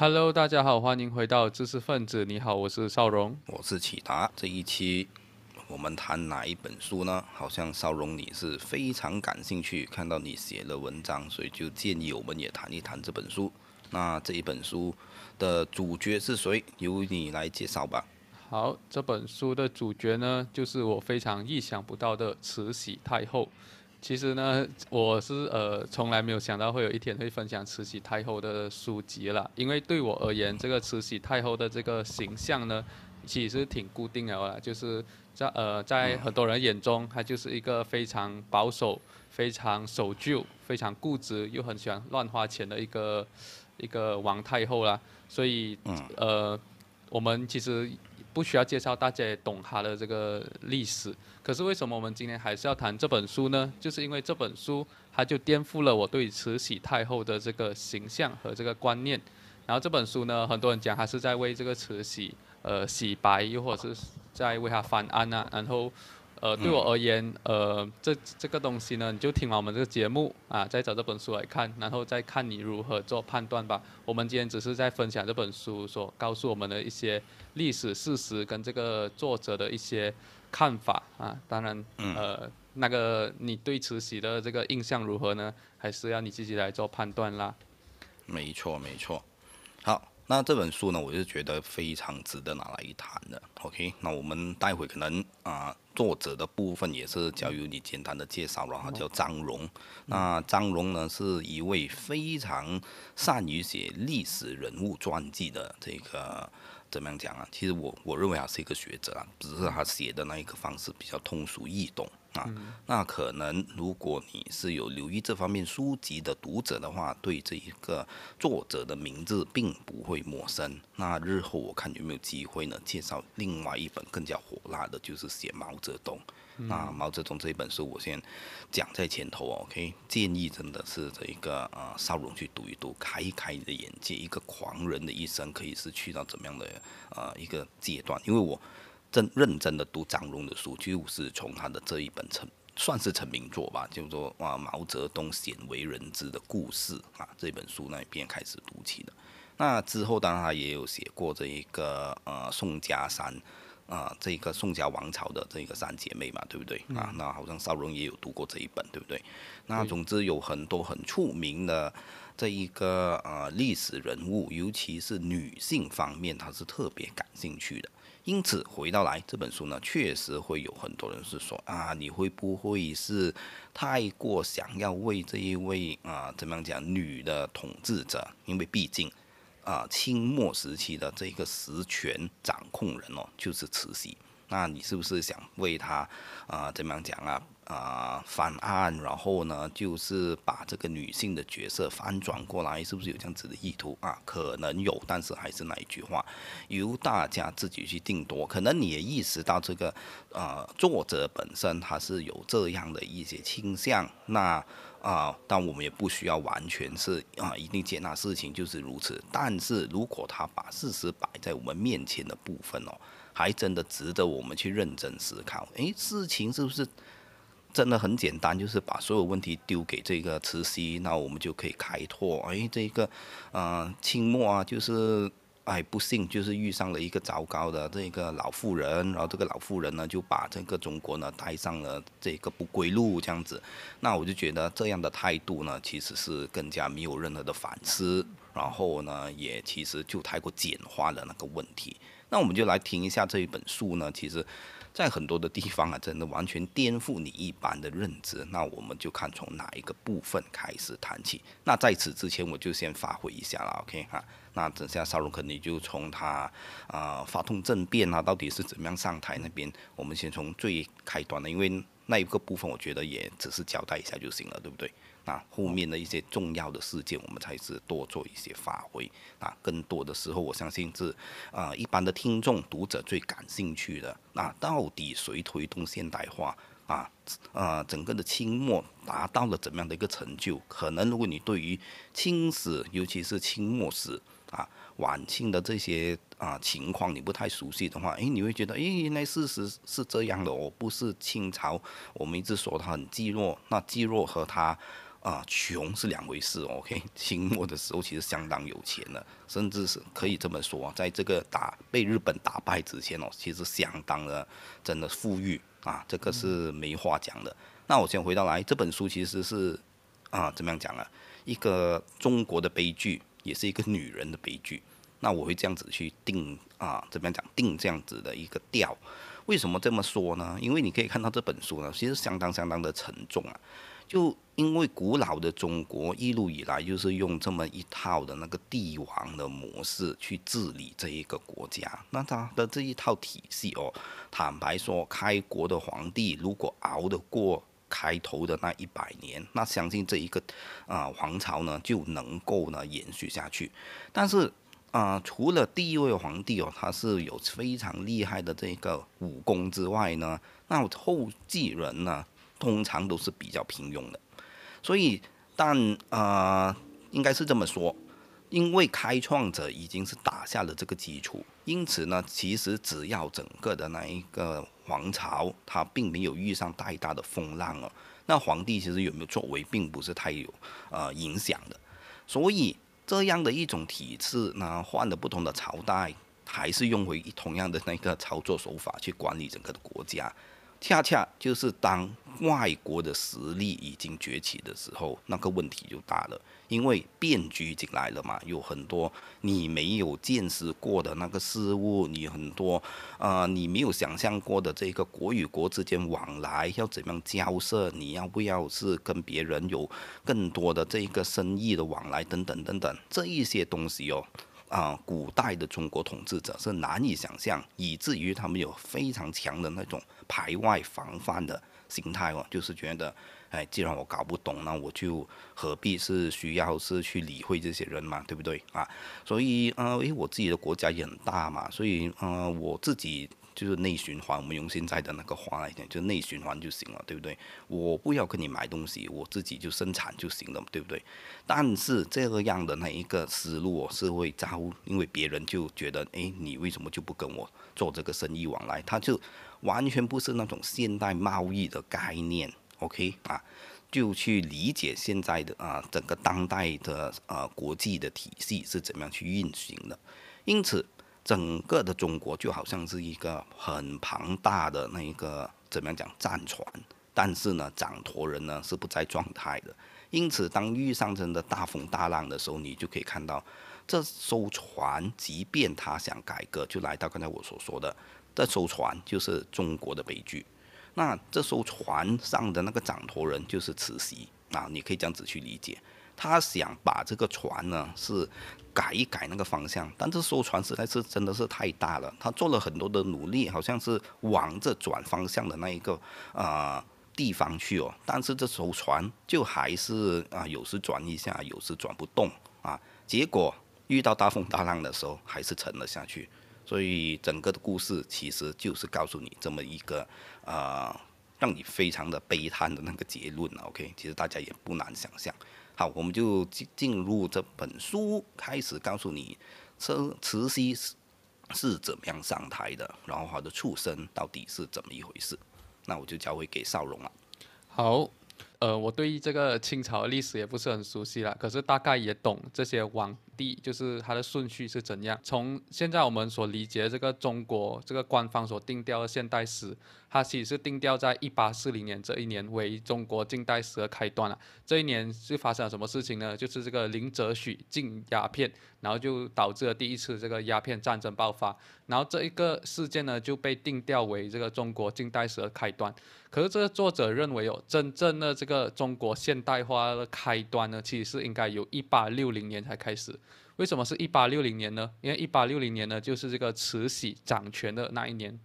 Hello，大家好，欢迎回到知识分子。你好，我是邵荣，我是启达。这一期我们谈哪一本书呢？好像邵荣你是非常感兴趣，看到你写了文章，所以就建议我们也谈一谈这本书。那这一本书的主角是谁？由你来介绍吧。好，这本书的主角呢，就是我非常意想不到的慈禧太后。其实呢，我是呃从来没有想到会有一天会分享慈禧太后的书籍了，因为对我而言，这个慈禧太后的这个形象呢，其实挺固定的啦，就是在呃在很多人眼中，她就是一个非常保守、非常守旧、非常固执又很喜欢乱花钱的一个一个王太后啦，所以呃我们其实。不需要介绍，大家也懂他的这个历史。可是为什么我们今天还是要谈这本书呢？就是因为这本书，它就颠覆了我对慈禧太后的这个形象和这个观念。然后这本书呢，很多人讲他是在为这个慈禧呃洗白，又或者是在为他翻案啊。然后。呃，对我而言，呃，这这个东西呢，你就听完我们这个节目啊，再找这本书来看，然后再看你如何做判断吧。我们今天只是在分享这本书所告诉我们的一些历史事实跟这个作者的一些看法啊。当然，呃，那个你对慈禧的这个印象如何呢？还是要你自己来做判断啦。没错，没错。好。那这本书呢，我就觉得非常值得拿来一谈的。OK，那我们待会可能啊，作者的部分也是交由你简单的介绍了哈，叫张荣。那张荣呢，是一位非常善于写历史人物传记的这个。怎么样讲啊？其实我我认为他是一个学者啊，只是他写的那一个方式比较通俗易懂啊。那可能如果你是有留意这方面书籍的读者的话，对这一个作者的名字并不会陌生。那日后我看有没有机会呢，介绍另外一本更加火辣的，就是写毛泽东。那毛泽东这一本书，我先讲在前头，OK？建议真的是这一个呃，邵荣去读一读，开一开你的眼界。一个狂人的一生可以是去到怎么样的呃一个阶段？因为我真认真的读张荣的书，就是从他的这一本成算是成名作吧，叫做啊毛泽东鲜为人知的故事啊这本书那一边开始读起的。那之后当然他也有写过这一个呃宋家三。啊，这个宋家王朝的这个三姐妹嘛，对不对？啊，那好像邵荣也有读过这一本，对不对？那总之有很多很出名的这一个呃历史人物，尤其是女性方面，他是特别感兴趣的。因此回到来这本书呢，确实会有很多人是说啊，你会不会是太过想要为这一位啊怎么样讲女的统治者？因为毕竟。啊，清末时期的这个实权掌控人哦，就是慈禧。那你是不是想为他啊，怎么样讲啊？啊，翻案，然后呢，就是把这个女性的角色翻转过来，是不是有这样子的意图啊？可能有，但是还是那一句话，由大家自己去定夺。可能你也意识到这个，呃，作者本身他是有这样的一些倾向，那。啊，但我们也不需要完全是啊，一定接纳事情就是如此。但是如果他把事实摆在我们面前的部分哦，还真的值得我们去认真思考。诶，事情是不是真的很简单？就是把所有问题丢给这个慈禧，那我们就可以开拓。诶，这个，呃，清末啊，就是。哎，不幸就是遇上了一个糟糕的这个老妇人，然后这个老妇人呢就把这个中国呢带上了这个不归路，这样子。那我就觉得这样的态度呢，其实是更加没有任何的反思，然后呢也其实就太过简化了那个问题。那我们就来听一下这一本书呢，其实。在很多的地方啊，真的完全颠覆你一般的认知。那我们就看从哪一个部分开始谈起。那在此之前，我就先发挥一下了，OK 哈。那等下邵荣肯定就从他啊发动政变啊，到底是怎么样上台那边，我们先从最开端的，因为那一个部分我觉得也只是交代一下就行了，对不对？那后面的一些重要的事件，我们才是多做一些发挥。啊，更多的时候，我相信是啊，一般的听众读者最感兴趣的。那到底谁推动现代化？啊，呃，整个的清末达到了怎么样的一个成就？可能如果你对于清史，尤其是清末史啊，晚清的这些啊情况你不太熟悉的话，诶，你会觉得，诶，原来事实是这样的哦，不是清朝，我们一直说它很积弱，那积弱和它。啊穷是两回事。OK，清末的时候其实相当有钱的，甚至是可以这么说，在这个打被日本打败之前哦，其实相当的真的富裕啊，这个是没话讲的。那我先回到来，这本书其实是啊怎么样讲啊？一个中国的悲剧，也是一个女人的悲剧。那我会这样子去定啊，怎么样讲定这样子的一个调？为什么这么说呢？因为你可以看到这本书呢，其实相当相当的沉重啊。就因为古老的中国一路以来就是用这么一套的那个帝王的模式去治理这一个国家，那他的这一套体系哦，坦白说，开国的皇帝如果熬得过。开头的那一百年，那相信这一个啊皇朝呢就能够呢延续下去。但是啊，除了第一位皇帝哦，他是有非常厉害的这个武功之外呢，那后继人呢通常都是比较平庸的。所以，但啊，应该是这么说。因为开创者已经是打下了这个基础，因此呢，其实只要整个的那一个皇朝，它并没有遇上太大的风浪哦，那皇帝其实有没有作为，并不是太有呃影响的。所以这样的一种体制呢，换了不同的朝代，还是用回同样的那个操作手法去管理整个的国家。恰恰就是当外国的实力已经崛起的时候，那个问题就大了，因为变局进来了嘛，有很多你没有见识过的那个事物，你很多呃你没有想象过的这个国与国之间往来要怎样交涉，你要不要是跟别人有更多的这个生意的往来等等等等，这一些东西哦。啊，古代的中国统治者是难以想象，以至于他们有非常强的那种排外防范的心态哦，就是觉得，哎，既然我搞不懂，那我就何必是需要是去理会这些人嘛，对不对啊？所以，呃，因为我自己的国家也很大嘛，所以，呃，我自己。就是内循环，我们用现在的那个话来讲，就内循环就行了，对不对？我不要跟你买东西，我自己就生产就行了，对不对？但是这个样的那一个思路是会招，因为别人就觉得，哎，你为什么就不跟我做这个生意往来？他就完全不是那种现代贸易的概念，OK 啊？就去理解现在的啊整个当代的呃国际的体系是怎么样去运行的，因此。整个的中国就好像是一个很庞大的那一个怎么样讲战船，但是呢，掌舵人呢是不在状态的。因此，当遇上真的大风大浪的时候，你就可以看到，这艘船即便他想改革，就来到刚才我所说的，这艘船就是中国的悲剧。那这艘船上的那个掌舵人就是慈禧啊，你可以这样子去理解。他想把这个船呢是。改一改那个方向，但这艘船实在是真的是太大了，他做了很多的努力，好像是往着转方向的那一个呃地方去哦，但是这艘船就还是啊有时转一下，有时转不动啊，结果遇到大风大浪的时候还是沉了下去，所以整个的故事其实就是告诉你这么一个呃让你非常的悲叹的那个结论 OK，其实大家也不难想象。好，我们就进进入这本书，开始告诉你，这慈禧是是怎么样上台的，然后她的出身到底是怎么一回事。那我就交回给少荣了。好。呃，我对于这个清朝历史也不是很熟悉了，可是大概也懂这些王帝，就是它的顺序是怎样。从现在我们所理解这个中国这个官方所定调的现代史，它其实是定调在一八四零年这一年为中国近代史的开端了。这一年是发生了什么事情呢？就是这个林则徐禁鸦片，然后就导致了第一次这个鸦片战争爆发。然后这一个事件呢就被定调为这个中国近代史的开端。可是这个作者认为哦，真正的这个中国现代化的开端呢，其实是应该由一八六零年才开始。为什么是一八六零年呢？因为一八六零年呢，就是这个慈禧掌权的那一年。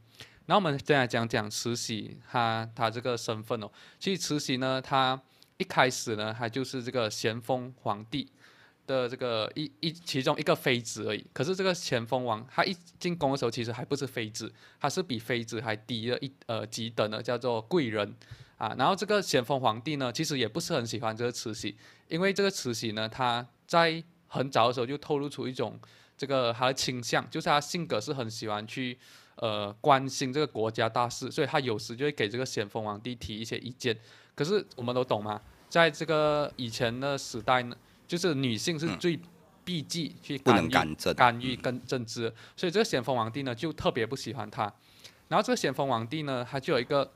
那我们再来讲讲慈禧，她她这个身份哦，其实慈禧呢，她一开始呢，她就是这个咸丰皇帝。的这个一一其中一个妃子而已，可是这个咸丰王他一进宫的时候，其实还不是妃子，他是比妃子还低了一呃几等的，叫做贵人啊。然后这个咸丰皇帝呢，其实也不是很喜欢这个慈禧，因为这个慈禧呢，她在很早的时候就透露出一种这个他的倾向，就是他性格是很喜欢去呃关心这个国家大事，所以他有时就会给这个咸丰皇帝提一些意见。可是我们都懂嘛？在这个以前的时代呢，就是女性是最避忌去干预干预跟政治，所以这个咸丰皇帝呢就特别不喜欢他。然后这个咸丰皇帝呢，他就有一个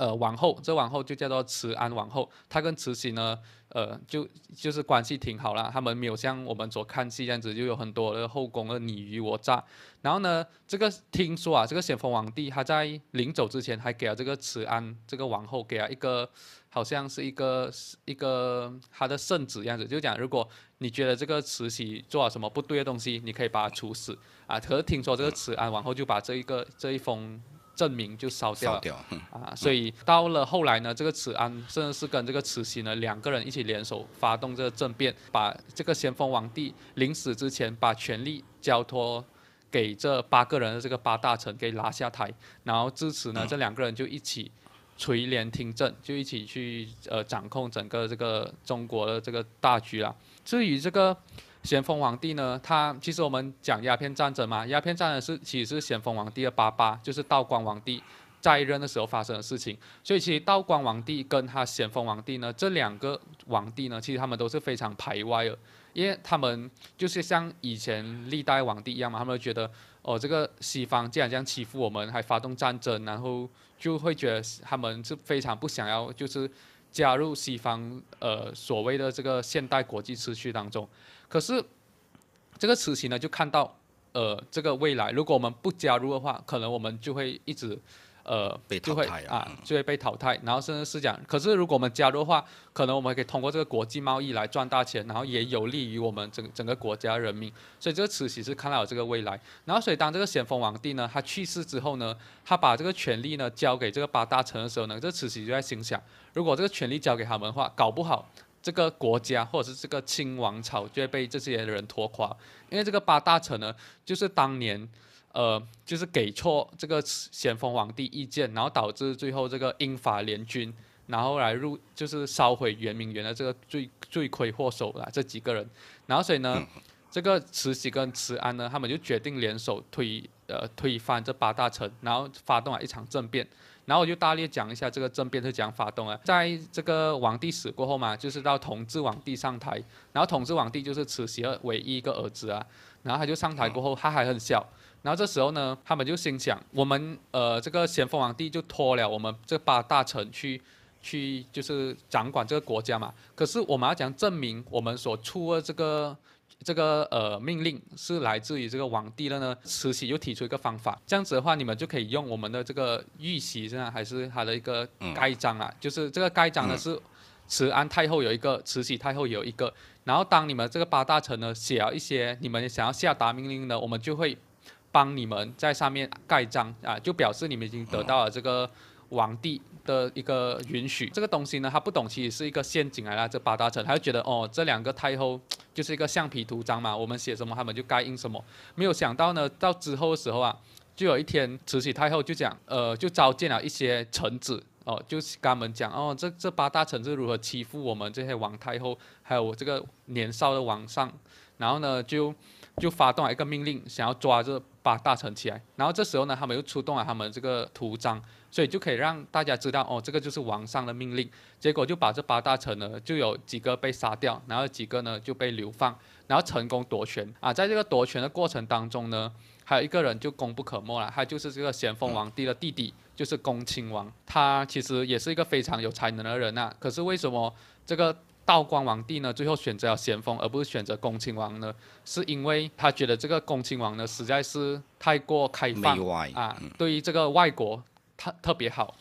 呃王后，这王后就叫做慈安王后，她跟慈禧呢，呃就就是关系挺好啦，他们没有像我们所看戏这样子，就有很多的后宫的你虞我诈。然后呢，这个听说啊，这个咸丰皇帝他在临走之前还给了这个慈安这个王后给了一个好像是一个一个他的圣旨样子，就讲如果你觉得这个慈禧做了什么不对的东西，你可以把他处死啊。可是听说这个慈安王后就把这一个这一封证明就烧掉了。烧掉，嗯啊，所以到了后来呢，这个慈安甚至是跟这个慈禧呢两个人一起联手发动这个政变，把这个咸丰皇帝临死之前把权力交托给这八个人的这个八大臣给拉下台，然后自此呢，这两个人就一起垂帘听政，就一起去呃掌控整个这个中国的这个大局啦。至于这个咸丰皇帝呢，他其实我们讲鸦片战争嘛，鸦片战争是其实是咸丰皇帝的爸爸，就是道光皇帝在任的时候发生的事情。所以其实道光皇帝跟他咸丰皇帝呢，这两个皇帝呢，其实他们都是非常排外的，因为他们就是像以前历代皇帝一样嘛，他们觉得哦，这个西方既然这样欺负我们，还发动战争，然后就会觉得他们是非常不想要，就是加入西方呃所谓的这个现代国际秩序当中。可是这个慈禧呢，就看到呃这个未来，如果我们不加入的话，可能我们就会一直呃被淘汰啊啊就会被淘汰，然后甚至是讲，可是如果我们加入的话，可能我们可以通过这个国际贸易来赚大钱，然后也有利于我们整整个国家人民。所以这个慈禧是看到有这个未来，然后所以当这个咸丰皇帝呢，他去世之后呢，他把这个权力呢交给这个八大臣的时候呢，这慈禧就在心想，如果这个权力交给他们的话，搞不好。这个国家或者是这个清王朝就会被这些人拖垮，因为这个八大臣呢，就是当年，呃，就是给错这个咸丰皇帝意见，然后导致最后这个英法联军，然后来入就是烧毁圆明园的这个罪罪魁祸首啦，这几个人，然后所以呢，这个慈禧跟慈安呢，他们就决定联手推呃推翻这八大臣，然后发动了一场政变。然后我就大略讲一下这个政变是怎样发动啊。在这个皇帝死过后嘛，就是到同治皇帝上台，然后同治皇帝就是慈禧的唯一一个儿子啊，然后他就上台过后，他还很小，然后这时候呢，他们就心想，我们呃这个咸丰皇帝就托了我们这八大臣去去就是掌管这个国家嘛，可是我们要讲证明我们所出的这个。这个呃命令是来自于这个皇帝的呢，慈禧又提出一个方法，这样子的话，你们就可以用我们的这个玉玺，这样还是它的一个盖章啊，就是这个盖章呢是慈安太后有一个，慈禧太后有一个，然后当你们这个八大臣呢写了一些你们想要下达命令呢，我们就会帮你们在上面盖章啊，就表示你们已经得到了这个皇帝。的一个允许，这个东西呢，他不懂，其实是一个陷阱来了。这八大臣他就觉得，哦，这两个太后就是一个橡皮图章嘛，我们写什么，他们就该印什么。没有想到呢，到之后的时候啊，就有一天，慈禧太后就讲，呃，就召见了一些臣子，哦，就是跟他们讲，哦，这这八大臣是如何欺负我们这些王太后，还有我这个年少的皇上，然后呢，就就发动了一个命令，想要抓这八大臣起来。然后这时候呢，他们又出动了他们这个图章。所以就可以让大家知道，哦，这个就是王上的命令。结果就把这八大臣呢，就有几个被杀掉，然后几个呢就被流放，然后成功夺权啊。在这个夺权的过程当中呢，还有一个人就功不可没了，他就是这个咸丰皇帝的弟弟，就是恭亲王。他其实也是一个非常有才能的人呐。可是为什么这个道光皇帝呢，最后选择了咸丰，而不是选择恭亲王呢？是因为他觉得这个恭亲王呢，实在是太过开放啊，对于这个外国。特特别好，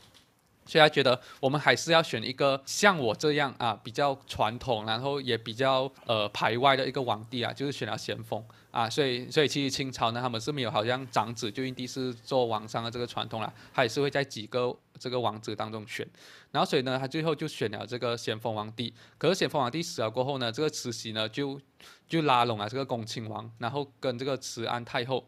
所以他觉得我们还是要选一个像我这样啊比较传统，然后也比较呃排外的一个皇帝啊，就是选了咸丰啊。所以所以其实清朝呢，他们是没有好像长子就一定是做王上的这个传统了，他也是会在几个这个王子当中选。然后所以呢，他最后就选了这个咸丰皇帝。可是咸丰皇帝死了过后呢，这个慈禧呢就就拉拢了这个恭亲王，然后跟这个慈安太后。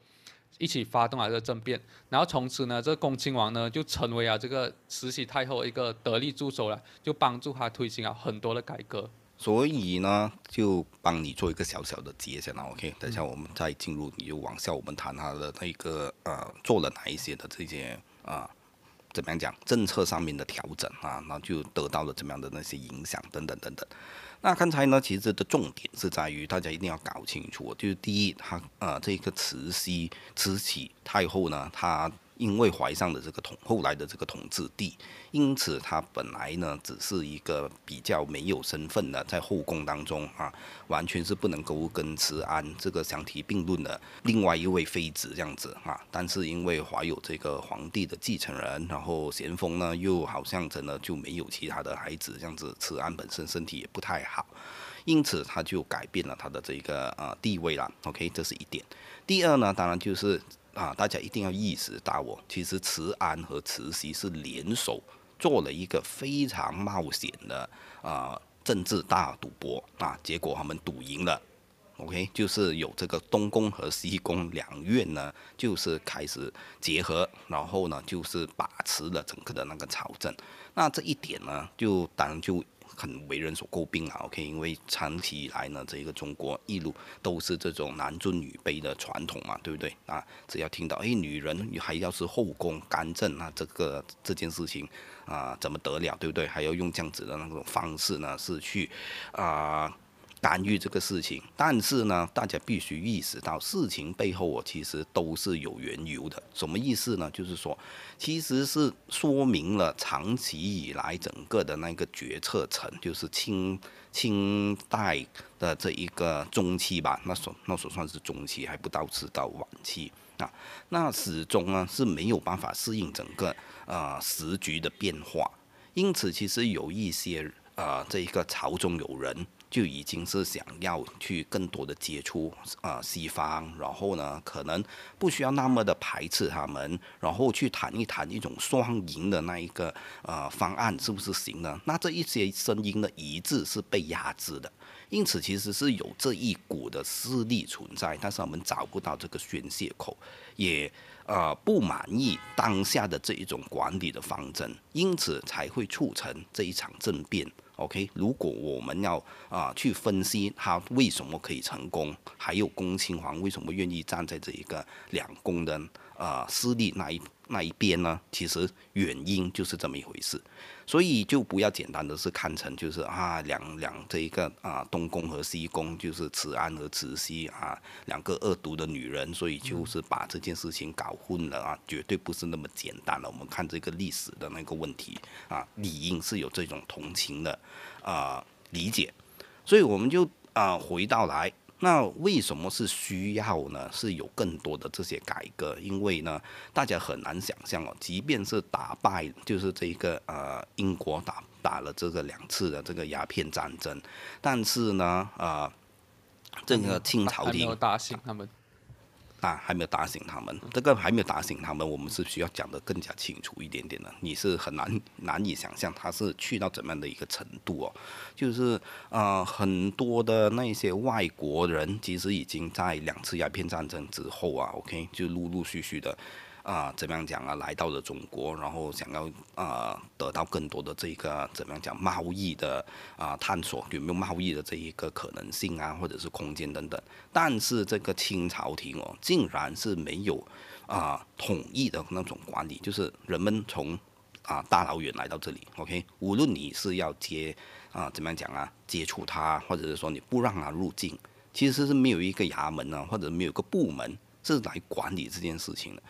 一起发动了这个政变，然后从此呢，这个恭亲王呢就成为了这个慈禧太后一个得力助手了，就帮助他推行了很多的改革。所以呢，就帮你做一个小小的结先了，OK？等一下我们再进入，你就往下我们谈他的那个呃，做了哪一些的这些啊怎么样讲政策上面的调整啊，那就得到了怎么样的那些影响等等等等。那刚才呢，其实的重点是在于大家一定要搞清楚，就是第一，他呃这个慈禧慈禧太后呢，她。因为怀上了这个统后来的这个统治帝，因此他本来呢只是一个比较没有身份的，在后宫当中啊，完全是不能够跟慈安这个相提并论的另外一位妃子这样子啊。但是因为怀有这个皇帝的继承人，然后咸丰呢又好像真的就没有其他的孩子这样子，慈安本身身体也不太好，因此他就改变了他的这个呃地位了。OK，这是一点。第二呢，当然就是。啊，大家一定要意识到哦，其实慈安和慈禧是联手做了一个非常冒险的啊政治大赌博啊，结果他们赌赢了，OK，就是有这个东宫和西宫两院呢，就是开始结合，然后呢，就是把持了整个的那个朝政，那这一点呢，就当然就。很为人所诟病啊，OK，因为长期以来呢，这个中国一路都是这种男尊女卑的传统嘛，对不对啊？只要听到哎，女人还要是后宫干政，那这个这件事情啊，怎么得了，对不对？还要用这样子的那种方式呢，是去啊。干预这个事情，但是呢，大家必须意识到，事情背后哦，其实都是有缘由的。什么意思呢？就是说，其实是说明了长期以来整个的那个决策层，就是清清代的这一个中期吧，那所那所算是中期，还不到是到晚期啊，那始终呢是没有办法适应整个呃时局的变化，因此其实有一些呃这一个朝中有人。就已经是想要去更多的接触啊西方，然后呢，可能不需要那么的排斥他们，然后去谈一谈一种双赢的那一个呃方案是不是行呢？那这一些声音的一致是被压制的，因此其实是有这一股的势力存在，但是我们找不到这个宣泄口，也呃不满意当下的这一种管理的方针，因此才会促成这一场政变。OK，如果我们要啊去分析他为什么可以成功，还有恭亲王为什么愿意站在这一个两宫的啊势力那一那一边呢？其实原因就是这么一回事，所以就不要简单的是看成就是啊两两这一个啊东宫和西宫就是慈安和慈禧啊两个恶毒的女人，所以就是把这件事情搞混了啊，绝对不是那么简单了。我们看这个历史的那个问题啊，理应是有这种同情的。啊，理解，所以我们就啊回到来，那为什么是需要呢？是有更多的这些改革，因为呢，大家很难想象哦，即便是打败，就是这个呃英国打打了这个两次的这个鸦片战争，但是呢，啊，这个清朝廷没有打醒他们。啊，还没有打醒他们，这个还没有打醒他们，我们是需要讲得更加清楚一点点的。你是很难难以想象他是去到怎么样的一个程度哦，就是呃很多的那些外国人其实已经在两次鸦片战争之后啊，OK 就陆陆续续的。啊，怎么样讲啊？来到了中国，然后想要啊得到更多的这个怎么样讲贸易的啊探索，有没有贸易的这一个可能性啊，或者是空间等等。但是这个清朝廷哦，竟然是没有啊统一的那种管理，就是人们从啊大老远来到这里，OK，无论你是要接啊怎么样讲啊接触他，或者是说你不让他入境，其实是没有一个衙门呢，或者没有个部门是来管理这件事情的。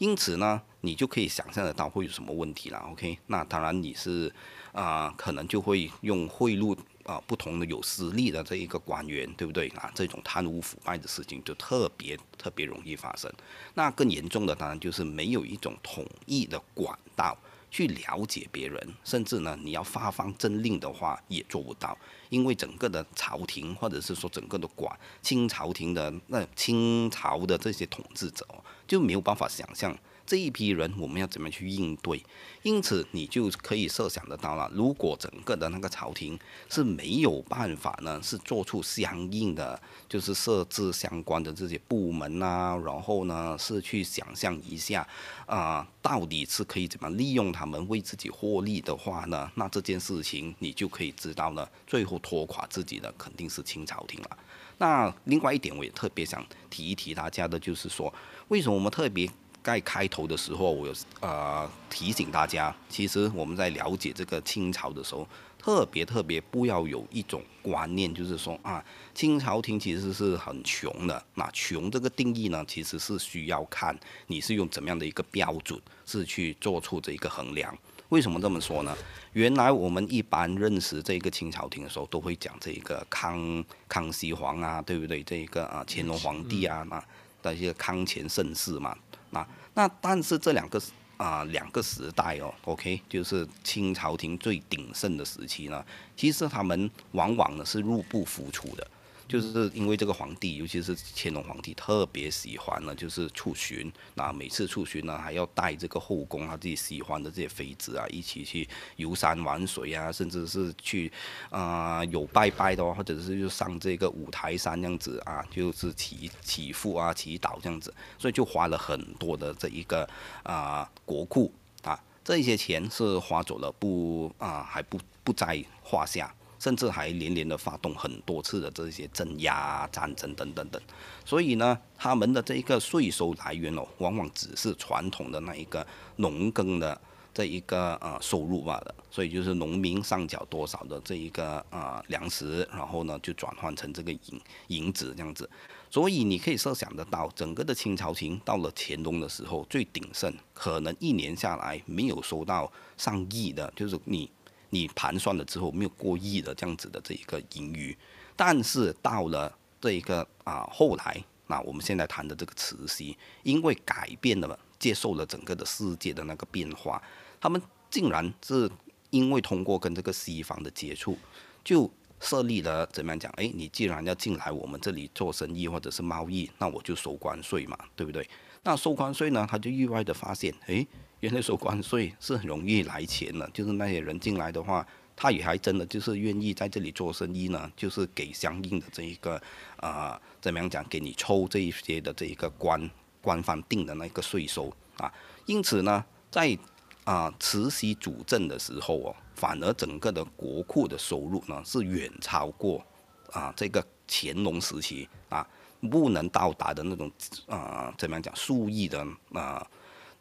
因此呢，你就可以想象得到会有什么问题了。OK，那当然你是啊，可能就会用贿赂啊不同的有实力的这一个官员，对不对啊？这种贪污腐败的事情就特别特别容易发生。那更严重的当然就是没有一种统一的管道去了解别人，甚至呢，你要发放政令的话也做不到，因为整个的朝廷或者是说整个的管清朝廷的那清朝的这些统治者。就没有办法想象这一批人我们要怎么去应对，因此你就可以设想得到了。如果整个的那个朝廷是没有办法呢，是做出相应的，就是设置相关的这些部门啊，然后呢是去想象一下啊，到底是可以怎么利用他们为自己获利的话呢？那这件事情你就可以知道呢，最后拖垮自己的肯定是清朝廷了。那另外一点，我也特别想提一提大家的，就是说，为什么我们特别在开头的时候，我有呃提醒大家，其实我们在了解这个清朝的时候，特别特别不要有一种观念，就是说啊，清朝廷其实是很穷的。那穷这个定义呢，其实是需要看你是用怎么样的一个标准，是去做出这一个衡量。为什么这么说呢？原来我们一般认识这个清朝廷的时候，都会讲这一个康康熙皇啊，对不对？这一个啊乾隆皇帝啊，那那些康乾盛世嘛。那那但是这两个啊两个时代哦，OK，就是清朝廷最鼎盛的时期呢，其实他们往往呢是入不敷出的。就是因为这个皇帝，尤其是乾隆皇帝，特别喜欢呢，就是出巡。那每次出巡呢，还要带这个后宫他自己喜欢的这些妃子啊，一起去游山玩水啊，甚至是去啊有拜拜的话，或者是就上这个五台山这样子啊，就是祈祈福啊、祈祷这样子。所以就花了很多的这一个啊国库啊，这些钱是花走了不啊还不不在话下。甚至还连连的发动很多次的这些镇压、战争等等等，所以呢，他们的这一个税收来源哦，往往只是传统的那一个农耕的这一个呃收入罢了。所以就是农民上缴多少的这一个呃粮食，然后呢就转换成这个银银子这样子。所以你可以设想得到，整个的清朝廷到了乾隆的时候最鼎盛，可能一年下来没有收到上亿的，就是你。你盘算了之后没有过亿的这样子的这一个盈余，但是到了这一个啊后来，那我们现在谈的这个慈禧，因为改变了，接受了整个的世界的那个变化，他们竟然是因为通过跟这个西方的接触，就设立了怎么样讲？哎，你既然要进来我们这里做生意或者是贸易，那我就收关税嘛，对不对？那收关税呢，他就意外的发现，哎。原来收关税是很容易来钱的，就是那些人进来的话，他也还真的就是愿意在这里做生意呢，就是给相应的这一个啊，怎么样讲，给你抽这一些的这一个官官方定的那个税收啊。因此呢，在啊慈禧主政的时候哦，反而整个的国库的收入呢是远超过啊这个乾隆时期啊不能到达的那种啊怎么样讲数亿的啊。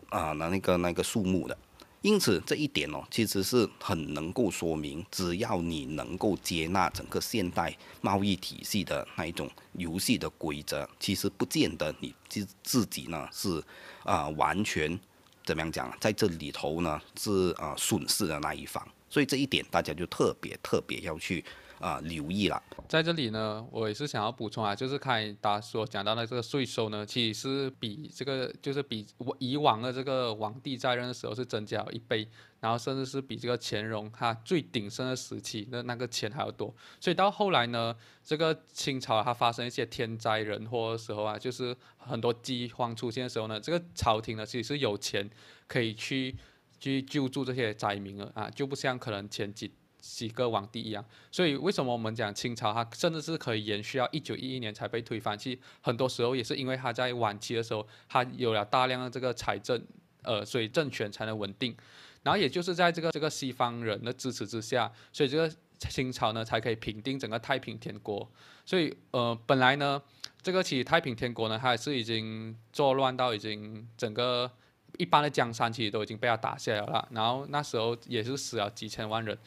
啊，那那个那个数目的，因此这一点哦，其实是很能够说明，只要你能够接纳整个现代贸易体系的那一种游戏的规则，其实不见得你自自己呢是啊完全怎么样讲，在这里头呢是啊损失的那一方，所以这一点大家就特别特别要去。啊，留意了。在这里呢，我也是想要补充啊，就是看大家所讲到的这个税收呢，其实是比这个就是比以往的这个皇帝在任的时候是增加了一倍，然后甚至是比这个乾隆他最鼎盛的时期的那个钱还要多。所以到后来呢，这个清朝它发生一些天灾人祸的时候啊，就是很多饥荒出现的时候呢，这个朝廷呢其实是有钱可以去去救助这些灾民了啊，就不像可能前几。几个皇帝一样，所以为什么我们讲清朝它甚至是可以延续到一九一一年才被推翻？其实很多时候也是因为它在晚期的时候，它有了大量的这个财政，呃，所以政权才能稳定。然后也就是在这个这个西方人的支持之下，所以这个清朝呢才可以平定整个太平天国。所以呃，本来呢，这个其实太平天国呢，它也是已经作乱到已经整个一般的江山其实都已经被他打下来了。然后那时候也是死了几千万人。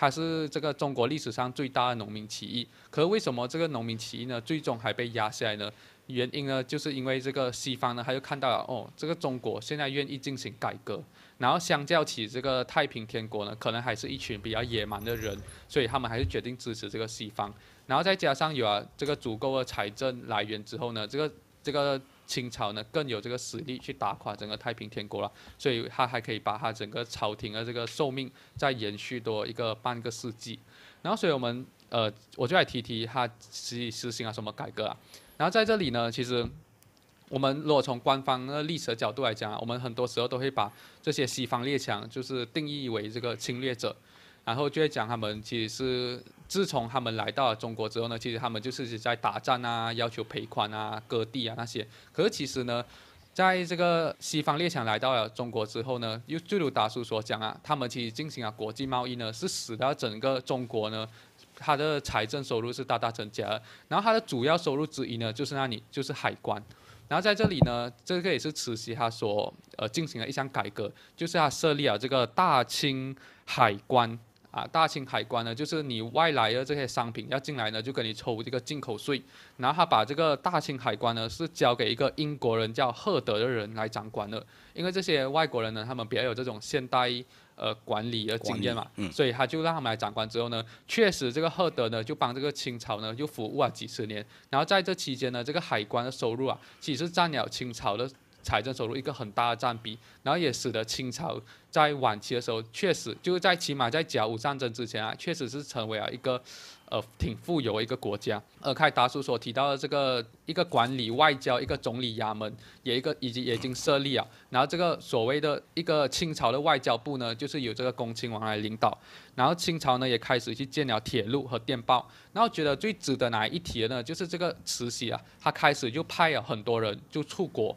它是这个中国历史上最大的农民起义，可是为什么这个农民起义呢，最终还被压下来呢？原因呢，就是因为这个西方呢，他就看到了哦，这个中国现在愿意进行改革，然后相较起这个太平天国呢，可能还是一群比较野蛮的人，所以他们还是决定支持这个西方，然后再加上有了这个足够的财政来源之后呢，这个这个。清朝呢更有这个实力去打垮整个太平天国了，所以他还可以把他整个朝廷的这个寿命再延续多一个半个世纪。然后，所以我们呃，我就来提提他实实行了什么改革啊。然后在这里呢，其实我们如果从官方的历史的角度来讲，我们很多时候都会把这些西方列强就是定义为这个侵略者。然后就会讲他们其实是自从他们来到了中国之后呢，其实他们就是在打仗啊，要求赔款啊、割地啊那些。可是其实呢，在这个西方列强来到了中国之后呢，又就如达叔所讲啊，他们其实进行了国际贸易呢，是使得整个中国呢，它的财政收入是大大增加。然后它的主要收入之一呢，就是那里就是海关。然后在这里呢，这个也是慈禧她所呃进行了一项改革，就是她设立了这个大清海关。啊，大清海关呢，就是你外来的这些商品要进来呢，就跟你抽这个进口税。然后他把这个大清海关呢，是交给一个英国人叫赫德的人来掌管的。因为这些外国人呢，他们比较有这种现代呃管理的经验嘛，所以他就让他们来掌管之后呢，确实这个赫德呢，就帮这个清朝呢就服务了几十年。然后在这期间呢，这个海关的收入啊，其实占了清朝的。财政收入一个很大的占比，然后也使得清朝在晚期的时候，确实就是在起码在甲午战争之前啊，确实是成为了一个呃挺富有的一个国家。而开达叔所提到的这个一个管理外交一个总理衙门，也一个已经已经设立了。然后这个所谓的一个清朝的外交部呢，就是由这个恭亲王来领导。然后清朝呢也开始去建了铁路和电报。然后觉得最值得拿一提的呢，就是这个慈禧啊，他开始就派了很多人就出国。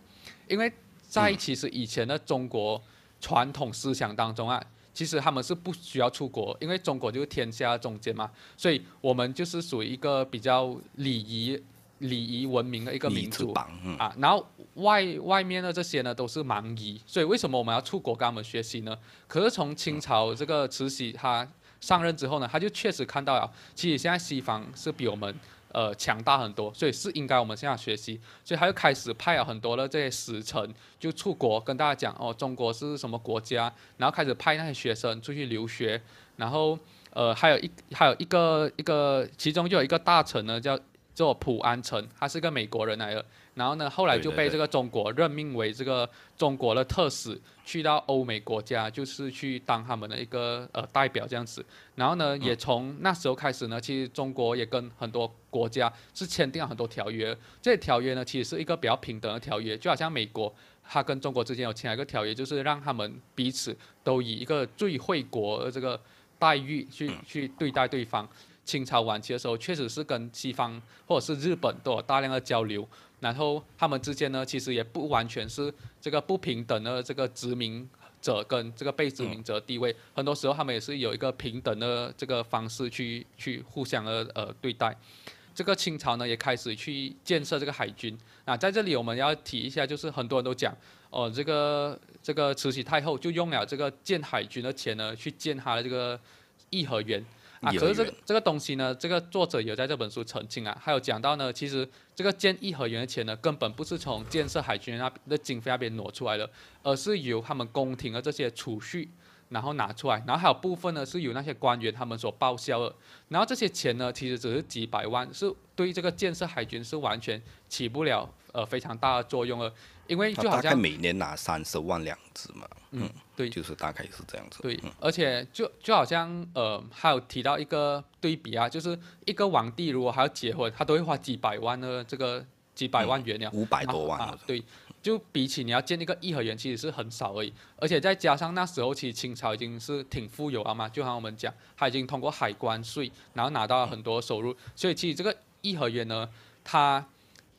因为在其实以前的中国传统思想当中啊，其实他们是不需要出国，因为中国就是天下中间嘛，所以我们就是属于一个比较礼仪礼仪文明的一个民族啊。然后外外面的这些呢都是蛮夷，所以为什么我们要出国跟他们学习呢？可是从清朝这个慈禧她上任之后呢，她就确实看到了，其实现在西方是比我们。呃，强大很多，所以是应该我们现在学习，所以他就开始派了很多的这些使臣，就出国跟大家讲哦，中国是什么国家，然后开始派那些学生出去留学，然后呃，还有一还有一个一个，其中就有一个大臣呢，叫做普安臣，他是个美国人来的。然后呢，后来就被这个中国任命为这个中国的特使，去到欧美国家，就是去当他们的一个呃代表这样子。然后呢，也从那时候开始呢，其实中国也跟很多国家是签订了很多条约。这些条约呢，其实是一个比较平等的条约，就好像美国，它跟中国之间有签了一个条约，就是让他们彼此都以一个最惠国的这个待遇去去对待对方。清朝晚期的时候，确实是跟西方或者是日本都有大量的交流。然后他们之间呢，其实也不完全是这个不平等的这个殖民者跟这个被殖民者地位，很多时候他们也是有一个平等的这个方式去去互相的呃对待。这个清朝呢也开始去建设这个海军。那在这里我们要提一下，就是很多人都讲，哦，这个这个慈禧太后就用了这个建海军的钱呢去建她的这个颐和园。啊，可是这个这个东西呢，这个作者有在这本书澄清啊，还有讲到呢，其实这个建颐和园的钱呢，根本不是从建设海军那的经费那边挪出来的，而是由他们宫廷的这些储蓄然后拿出来，然后还有部分呢是由那些官员他们所报销的，然后这些钱呢，其实只是几百万，是对这个建设海军是完全起不了呃非常大的作用了。因为就好像每年拿三十万两支嘛，嗯，对，就是大概是这样子。对，而且就就好像呃，还有提到一个对比啊，就是一个皇帝如果还要结婚，他都会花几百万的这个几百万元呀，五百多万啊。对，就比起你要建一个颐和园，其实是很少而已。而且再加上那时候其实清朝已经是挺富有了嘛，就像我们讲，他已经通过海关税，然后拿到了很多收入，所以其实这个颐和园呢，它。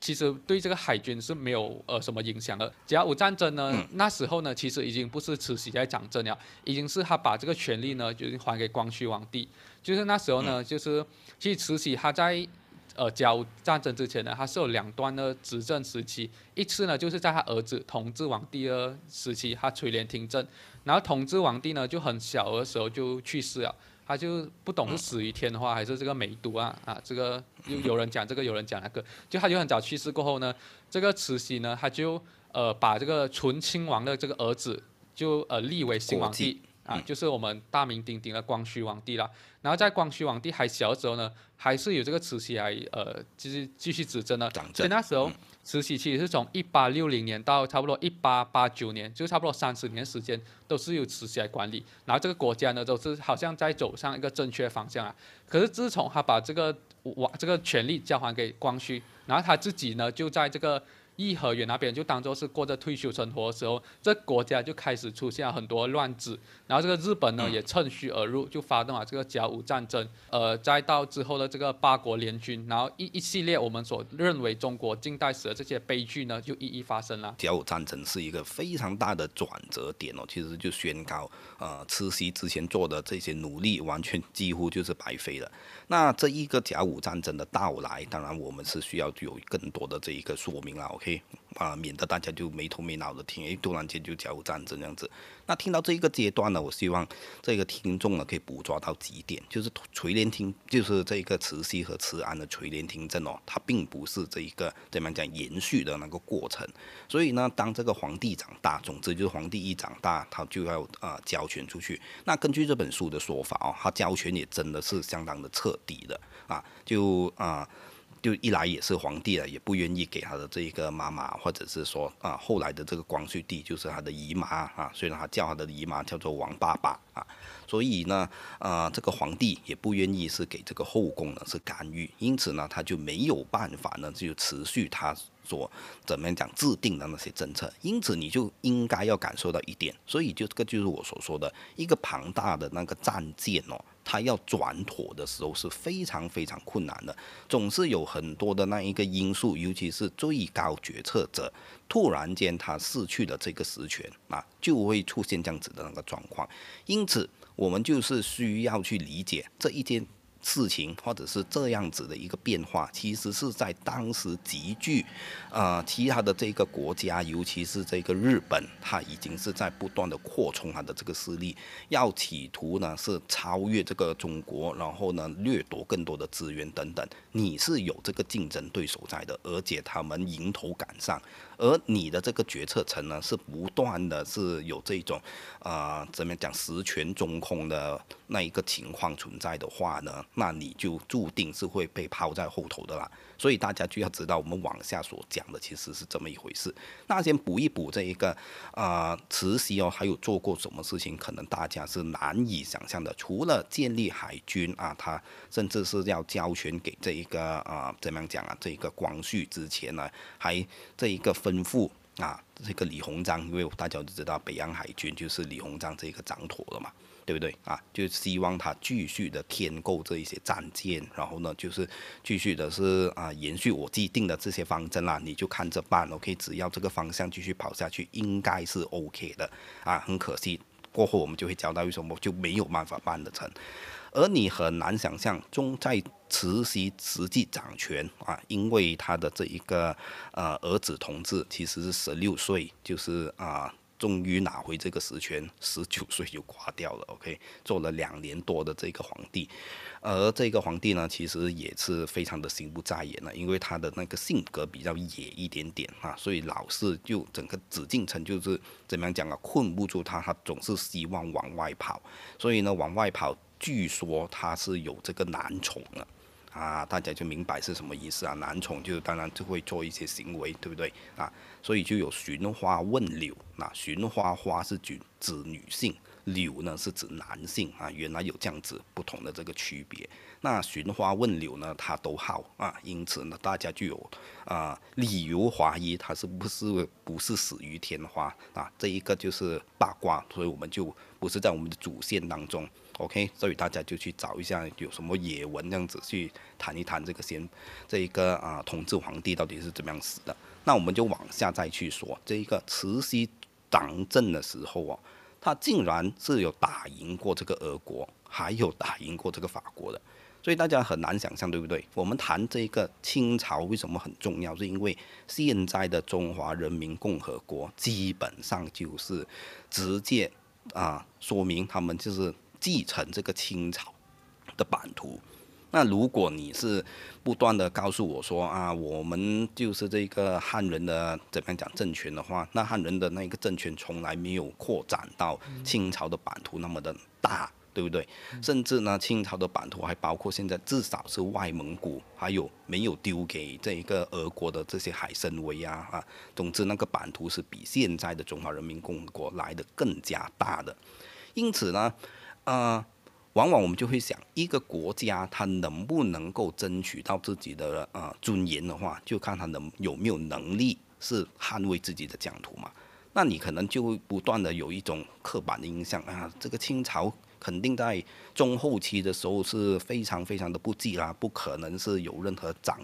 其实对这个海军是没有呃什么影响的。甲午战争呢，那时候呢，其实已经不是慈禧在掌政了，已经是他把这个权力呢，就是还给光绪皇帝。就是那时候呢，就是其实慈禧她在呃甲午战争之前呢，她是有两段的执政时期。一次呢，就是在她儿子同治皇帝的时期，她垂帘听政。然后同治皇帝呢，就很小的时候就去世了。他就不懂是死于天花还是这个梅毒啊啊，这个有有人讲这个，有人讲那个，就他就很早去世过后呢，这个慈禧呢，他就呃把这个醇亲王的这个儿子就呃立为新皇帝啊，就是我们大名鼎鼎的光绪皇帝啦。然后在光绪皇帝还小的时候呢，还是有这个慈禧来呃，就是继续执政的，所以那时候。慈禧其实是从一八六零年到差不多一八八九年，就差不多三十年时间，都是由慈禧来管理。然后这个国家呢，都是好像在走上一个正确方向啊。可是自从他把这个王这个权力交还给光绪，然后他自己呢，就在这个。颐和园那边就当做是过着退休生活的时候，这国家就开始出现了很多乱子，然后这个日本呢也趁虚而入，就发动了这个甲午战争，呃，再到之后的这个八国联军，然后一一系列我们所认为中国近代史的这些悲剧呢，就一一发生了。甲午战争是一个非常大的转折点哦，其实就宣告，呃，慈禧之前做的这些努力完全几乎就是白费了。那这一个甲午战争的到来，当然我们是需要有更多的这一个说明了。啊，免得大家就没头没脑的听，诶，突然间就加入战争这样子。那听到这一个阶段呢，我希望这个听众呢可以捕捉到几点，就是垂帘听，就是这一个慈禧和慈安的垂帘听政哦，它并不是这一个怎么讲延续的那个过程。所以呢，当这个皇帝长大，总之就是皇帝一长大，他就要啊交权出去。那根据这本书的说法哦，他交权也真的是相当的彻底的啊，就啊。就一来也是皇帝了，也不愿意给他的这一个妈妈，或者是说啊后来的这个光绪帝，就是他的姨妈啊，虽然他叫他的姨妈叫做王爸爸啊，所以呢，呃，这个皇帝也不愿意是给这个后宫呢是干预，因此呢，他就没有办法呢就持续他所怎么样讲制定的那些政策，因此你就应该要感受到一点，所以就这个就是我所说的一个庞大的那个战舰哦。他要转妥的时候是非常非常困难的，总是有很多的那一个因素，尤其是最高决策者突然间他失去了这个实权啊，就会出现这样子的那个状况。因此，我们就是需要去理解这一件。事情或者是这样子的一个变化，其实是在当时集聚，呃，其他的这个国家，尤其是这个日本，它已经是在不断的扩充它的这个势力，要企图呢是超越这个中国，然后呢掠夺更多的资源等等。你是有这个竞争对手在的，而且他们迎头赶上。而你的这个决策层呢，是不断的是有这种，呃，怎么讲实权中空的那一个情况存在的话呢，那你就注定是会被抛在后头的啦。所以大家就要知道，我们往下所讲的其实是这么一回事。那先补一补这一个，呃，慈禧哦，还有做过什么事情，可能大家是难以想象的。除了建立海军啊，他甚至是要交权给这一个，呃，怎么样讲啊？这一个光绪之前呢，还这一个吩咐啊，这个李鸿章，因为大家都知道北洋海军就是李鸿章这个掌舵的嘛。对不对啊？就希望他继续的添购这一些战舰，然后呢，就是继续的是啊，延续我既定的这些方针啦。你就看着办，OK？只要这个方向继续跑下去，应该是 OK 的啊。很可惜，过后我们就会交代为什么就没有办法办得成。而你很难想象，中在慈禧实际掌权啊，因为他的这一个呃儿子同志其实是十六岁，就是啊。终于拿回这个实权，十九 岁就挂掉了。OK，做了两年多的这个皇帝，而这个皇帝呢，其实也是非常的心不在焉了，因为他的那个性格比较野一点点啊，所以老是就整个紫禁城就是怎么样讲啊，困不住他，他总是希望往外跑，所以呢，往外跑，据说他是有这个男宠的。啊，大家就明白是什么意思啊？男宠就当然就会做一些行为，对不对啊？所以就有寻花问柳，那寻花花是指指女性，柳呢是指男性啊。原来有这样子不同的这个区别。那寻花问柳呢，他都好啊，因此呢，大家就有啊理由怀疑他是不是不是死于天花啊？这一个就是八卦，所以我们就不是在我们的主线当中。OK，所以大家就去找一下有什么野文这样子去谈一谈这个先，这一个啊统治皇帝到底是怎么样死的？那我们就往下再去说这一个慈禧当政的时候啊，他竟然是有打赢过这个俄国，还有打赢过这个法国的，所以大家很难想象，对不对？我们谈这个清朝为什么很重要？是因为现在的中华人民共和国基本上就是直接啊说明他们就是。继承这个清朝的版图，那如果你是不断的告诉我说啊，我们就是这个汉人的怎么样讲政权的话，那汉人的那个政权从来没有扩展到清朝的版图那么的大，对不对？甚至呢，清朝的版图还包括现在至少是外蒙古，还有没有丢给这一个俄国的这些海参崴啊啊，总之那个版图是比现在的中华人民共和国来的更加大的，因此呢。呃，往往我们就会想，一个国家它能不能够争取到自己的呃尊严的话，就看它能有没有能力是捍卫自己的疆土嘛。那你可能就会不断的有一种刻板的印象啊，这个清朝肯定在中后期的时候是非常非常的不济啦，不可能是有任何长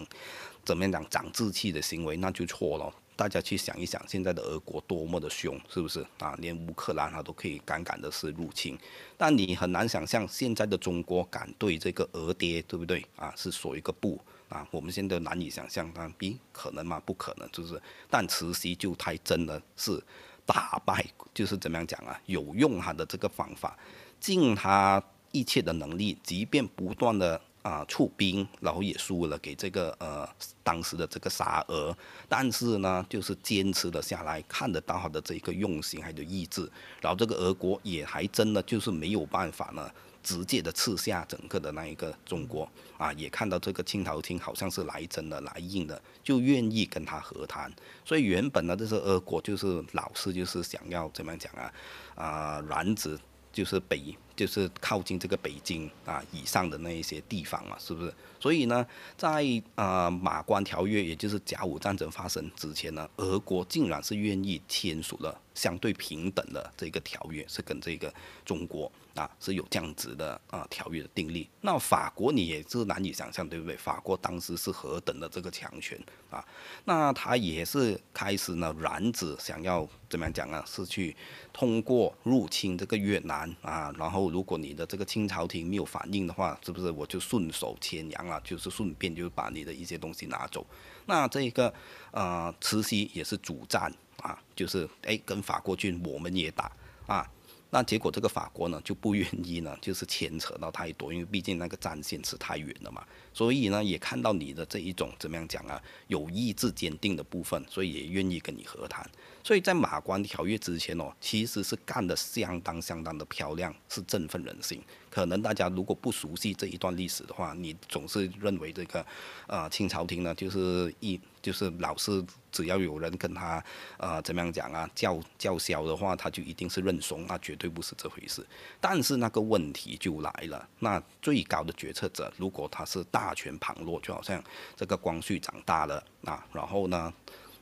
怎么样讲长志气的行为，那就错了。大家去想一想，现在的俄国多么的凶，是不是啊？连乌克兰它都可以敢敢的是入侵，但你很难想象现在的中国敢对这个俄爹，对不对啊？是说一个不，啊，我们现在难以想象，但咦，可能吗？不可能，就是？但慈禧就太真的是打败，就是怎么样讲啊？有用他的这个方法，尽他一切的能力，即便不断的啊出兵，然后也输了给这个呃当时的这个沙俄，但是呢，就是坚持了下来，看得到他的这个用心还有意志，然后这个俄国也还真的就是没有办法呢。直接的刺下整个的那一个中国啊，也看到这个清朝廷好像是来真的来硬的，就愿意跟他和谈。所以原本呢，这是俄国就是老是就是想要怎么样讲啊啊，染指就是北。就是靠近这个北京啊以上的那一些地方嘛，是不是？所以呢，在呃马关条约，也就是甲午战争发生之前呢，俄国竟然是愿意签署了相对平等的这个条约，是跟这个中国啊是有这样子的啊条约的订立。那法国你也是难以想象，对不对？法国当时是何等的这个强权啊，那他也是开始呢染指想要怎么样讲啊？是去通过入侵这个越南啊，然后。如果你的这个清朝廷没有反应的话，是不是我就顺手牵羊啊？就是顺便就把你的一些东西拿走。那这个呃，慈禧也是主战啊，就是哎跟法国军我们也打啊。那结果这个法国呢就不愿意呢，就是牵扯到太多，因为毕竟那个战线是太远了嘛。所以呢也看到你的这一种怎么样讲啊，有意志坚定的部分，所以也愿意跟你和谈。所以在马关条约之前哦，其实是干得相当相当的漂亮，是振奋人心。可能大家如果不熟悉这一段历史的话，你总是认为这个，呃，清朝廷呢就是一就是老是只要有人跟他，呃，怎么样讲啊叫叫嚣的话，他就一定是认怂，那绝对不是这回事。但是那个问题就来了，那最高的决策者如果他是大权旁落，就好像这个光绪长大了啊，然后呢？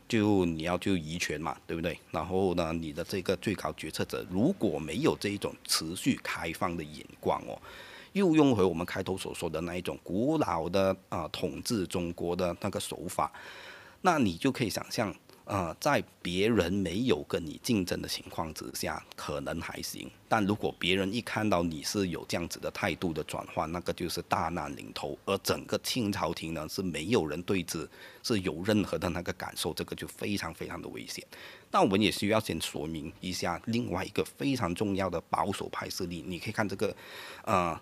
就你要就遗权嘛，对不对？然后呢，你的这个最高决策者如果没有这一种持续开放的眼光哦，又用回我们开头所说的那一种古老的啊统治中国的那个手法，那你就可以想象。呃，在别人没有跟你竞争的情况之下，可能还行。但如果别人一看到你是有这样子的态度的转换，那个就是大难临头。而整个清朝廷呢，是没有人对之，是有任何的那个感受，这个就非常非常的危险。那我们也需要先说明一下另外一个非常重要的保守派势力。你可以看这个，呃。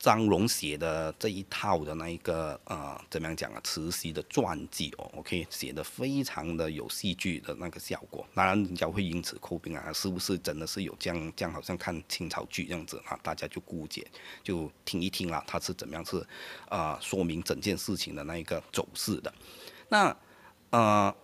张荣写的这一套的那一个呃，怎么样讲啊？慈禧的传记哦，OK，写的非常的有戏剧的那个效果。当然，人家会因此诟病啊，是不是真的是有这样这样？好像看清朝剧这样子啊？大家就姑且，就听一听啦，他是怎么样是啊？说明整件事情的那一个走势的。那呃。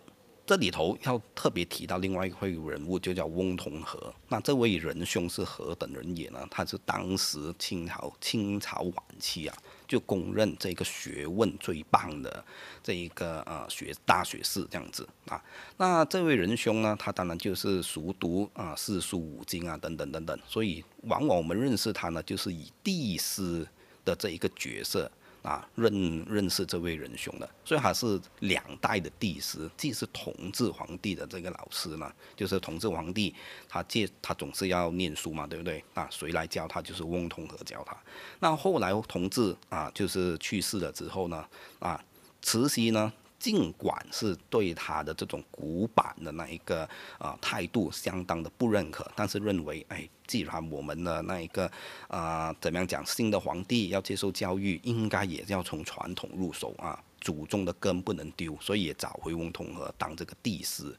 这里头要特别提到另外一位人物，就叫翁同龢。那这位仁兄是何等人也呢？他是当时清朝清朝晚期啊，就公认这个学问最棒的这一个呃学大学士这样子啊。那这位仁兄呢，他当然就是熟读啊四书五经啊等等等等，所以往往我们认识他呢，就是以帝师的这一个角色。啊，认认识这位仁兄的，所以他是两代的帝师，既是同治皇帝的这个老师呢，就是同治皇帝，他借他总是要念书嘛，对不对？啊谁来教他？就是翁同龢教他。那后来同治啊，就是去世了之后呢，啊，慈禧呢？尽管是对他的这种古板的那一个啊态度相当的不认可，但是认为，哎，既然我们的那一个啊怎么样讲，新的皇帝要接受教育，应该也要从传统入手啊。祖宗的根不能丢，所以也找回翁同龢当这个帝师。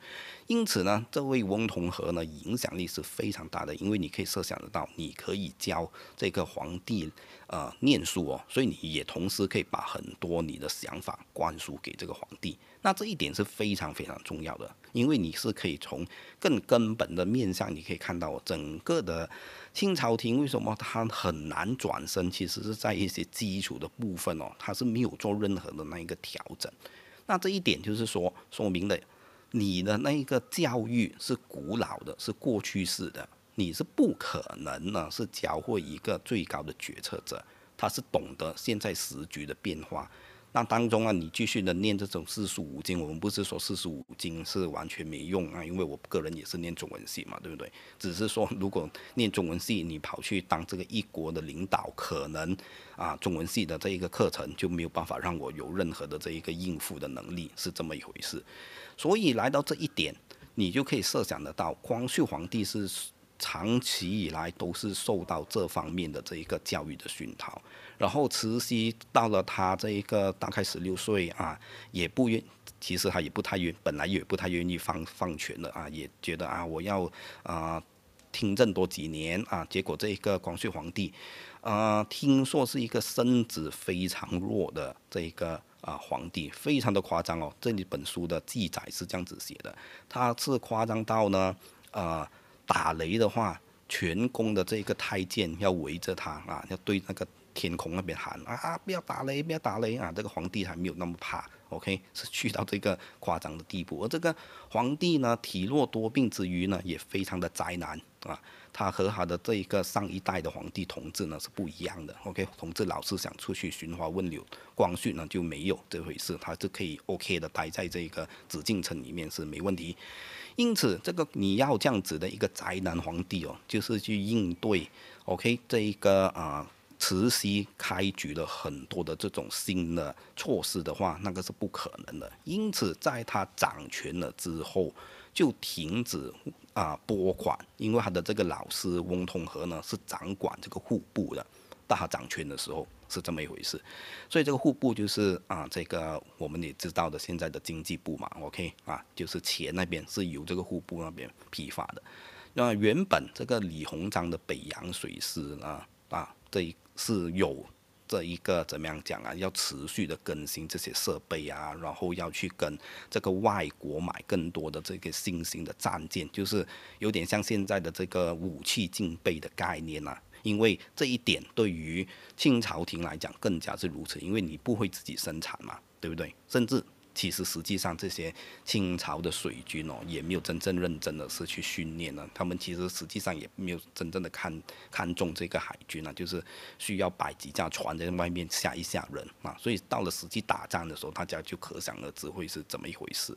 因此呢，这位翁同龢呢，影响力是非常大的。因为你可以设想得到，你可以教这个皇帝呃念书哦，所以你也同时可以把很多你的想法灌输给这个皇帝。那这一点是非常非常重要的，因为你是可以从更根本的面上，你可以看到整个的。清朝廷为什么他很难转身？其实是在一些基础的部分哦，他是没有做任何的那一个调整。那这一点就是说，说明了你的那一个教育是古老的，是过去式的，你是不可能呢是教会一个最高的决策者，他是懂得现在时局的变化。那当中啊，你继续的念这种四书五经，我们不是说四书五经是完全没用啊，因为我个人也是念中文系嘛，对不对？只是说如果念中文系，你跑去当这个一国的领导，可能啊，中文系的这一个课程就没有办法让我有任何的这一个应付的能力，是这么一回事。所以来到这一点，你就可以设想得到，光绪皇帝是长期以来都是受到这方面的这一个教育的熏陶。然后慈禧到了她这一个大概十六岁啊，也不愿，其实她也不太愿，本来也不太愿意放放权的啊，也觉得啊我要啊听政多几年啊，结果这一个光绪皇帝，啊听说是一个身子非常弱的这一个啊皇帝，非常的夸张哦，这里本书的记载是这样子写的，他是夸张到呢，呃打雷的话，全宫的这个太监要围着他啊，要对那个。天空那边喊啊，不要打雷，不要打雷啊！这个皇帝还没有那么怕，OK，是去到这个夸张的地步。而这个皇帝呢，体弱多病之余呢，也非常的宅男啊。他和他的这一个上一代的皇帝同治呢是不一样的，OK，同治老是想出去寻花问柳，光绪呢就没有这回事，他是可以 OK 的待在这个紫禁城里面是没问题。因此，这个你要这样子的一个宅男皇帝哦，就是去应对 OK 这一个啊。慈禧开局了很多的这种新的措施的话，那个是不可能的。因此，在他掌权了之后，就停止啊拨款，因为他的这个老师翁同龢呢是掌管这个户部的，到他掌权的时候是这么一回事。所以这个户部就是啊这个我们也知道的现在的经济部嘛，OK 啊，就是钱那边是由这个户部那边批发的。那原本这个李鸿章的北洋水师呢啊这一。是有这一个怎么样讲啊？要持续的更新这些设备啊，然后要去跟这个外国买更多的这个新型的战舰，就是有点像现在的这个武器进备的概念啊。因为这一点对于清朝廷来讲更加是如此，因为你不会自己生产嘛，对不对？甚至。其实实际上这些清朝的水军哦，也没有真正认真的是去训练呢。他们其实实际上也没有真正的看看重这个海军啊，就是需要摆几架船在外面吓一吓人啊。所以到了实际打仗的时候，大家就可想而知会是怎么一回事。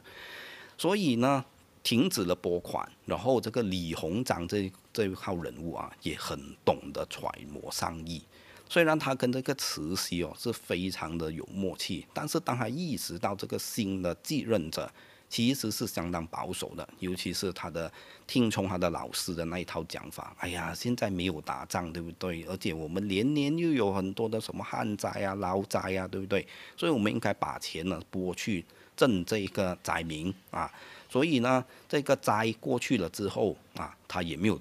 所以呢，停止了拨款，然后这个李鸿章这这一号人物啊，也很懂得揣摩上意。虽然他跟这个慈禧哦是非常的有默契，但是当他意识到这个新的继任者其实是相当保守的，尤其是他的听从他的老师的那一套讲法，哎呀，现在没有打仗，对不对？而且我们年年又有很多的什么旱灾啊、涝灾啊，对不对？所以我们应该把钱呢拨去赈这个灾民啊。所以呢，这个灾过去了之后啊，他也没有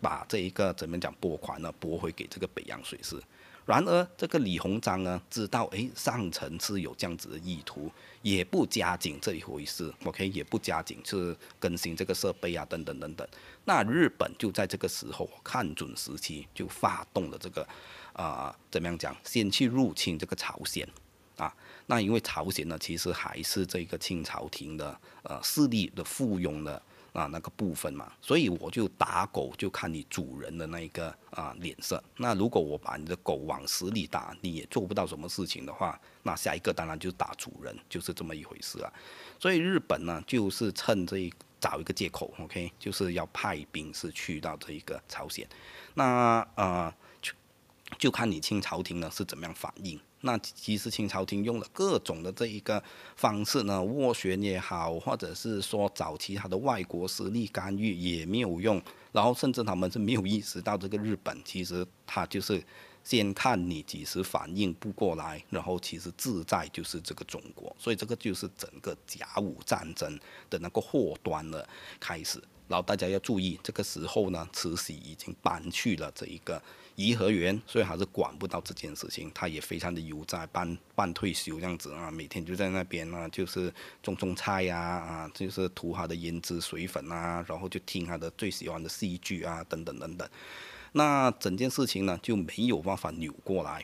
把这一个怎么讲拨款呢拨回给这个北洋水师。然而，这个李鸿章呢，知道诶上层是有这样子的意图，也不加紧这一回事，OK，也不加紧是更新这个设备啊，等等等等。那日本就在这个时候看准时期，就发动了这个啊，怎么样讲，先去入侵这个朝鲜啊。那因为朝鲜呢，其实还是这个清朝廷的呃势力的附庸的。啊，那个部分嘛，所以我就打狗就看你主人的那一个啊脸色。那如果我把你的狗往死里打，你也做不到什么事情的话，那下一个当然就打主人，就是这么一回事啊。所以日本呢，就是趁这一找一个借口，OK，就是要派兵是去到这一个朝鲜。那呃，就就看你清朝廷呢是怎么样反应。那其实清朝廷用了各种的这一个方式呢，斡旋也好，或者是说找其他的外国势力干预也没有用，然后甚至他们是没有意识到这个日本其实他就是先看你几时反应不过来，然后其实自在就是这个中国，所以这个就是整个甲午战争的那个祸端的开始。然后大家要注意，这个时候呢，慈禧已经搬去了这一个。颐和园，所以还是管不到这件事情，他也非常的悠哉，半半退休这样子啊，每天就在那边啊，就是种种菜呀，啊，就是涂他的胭脂水粉啊，然后就听他的最喜欢的戏剧啊，等等等等。那整件事情呢就没有办法扭过来，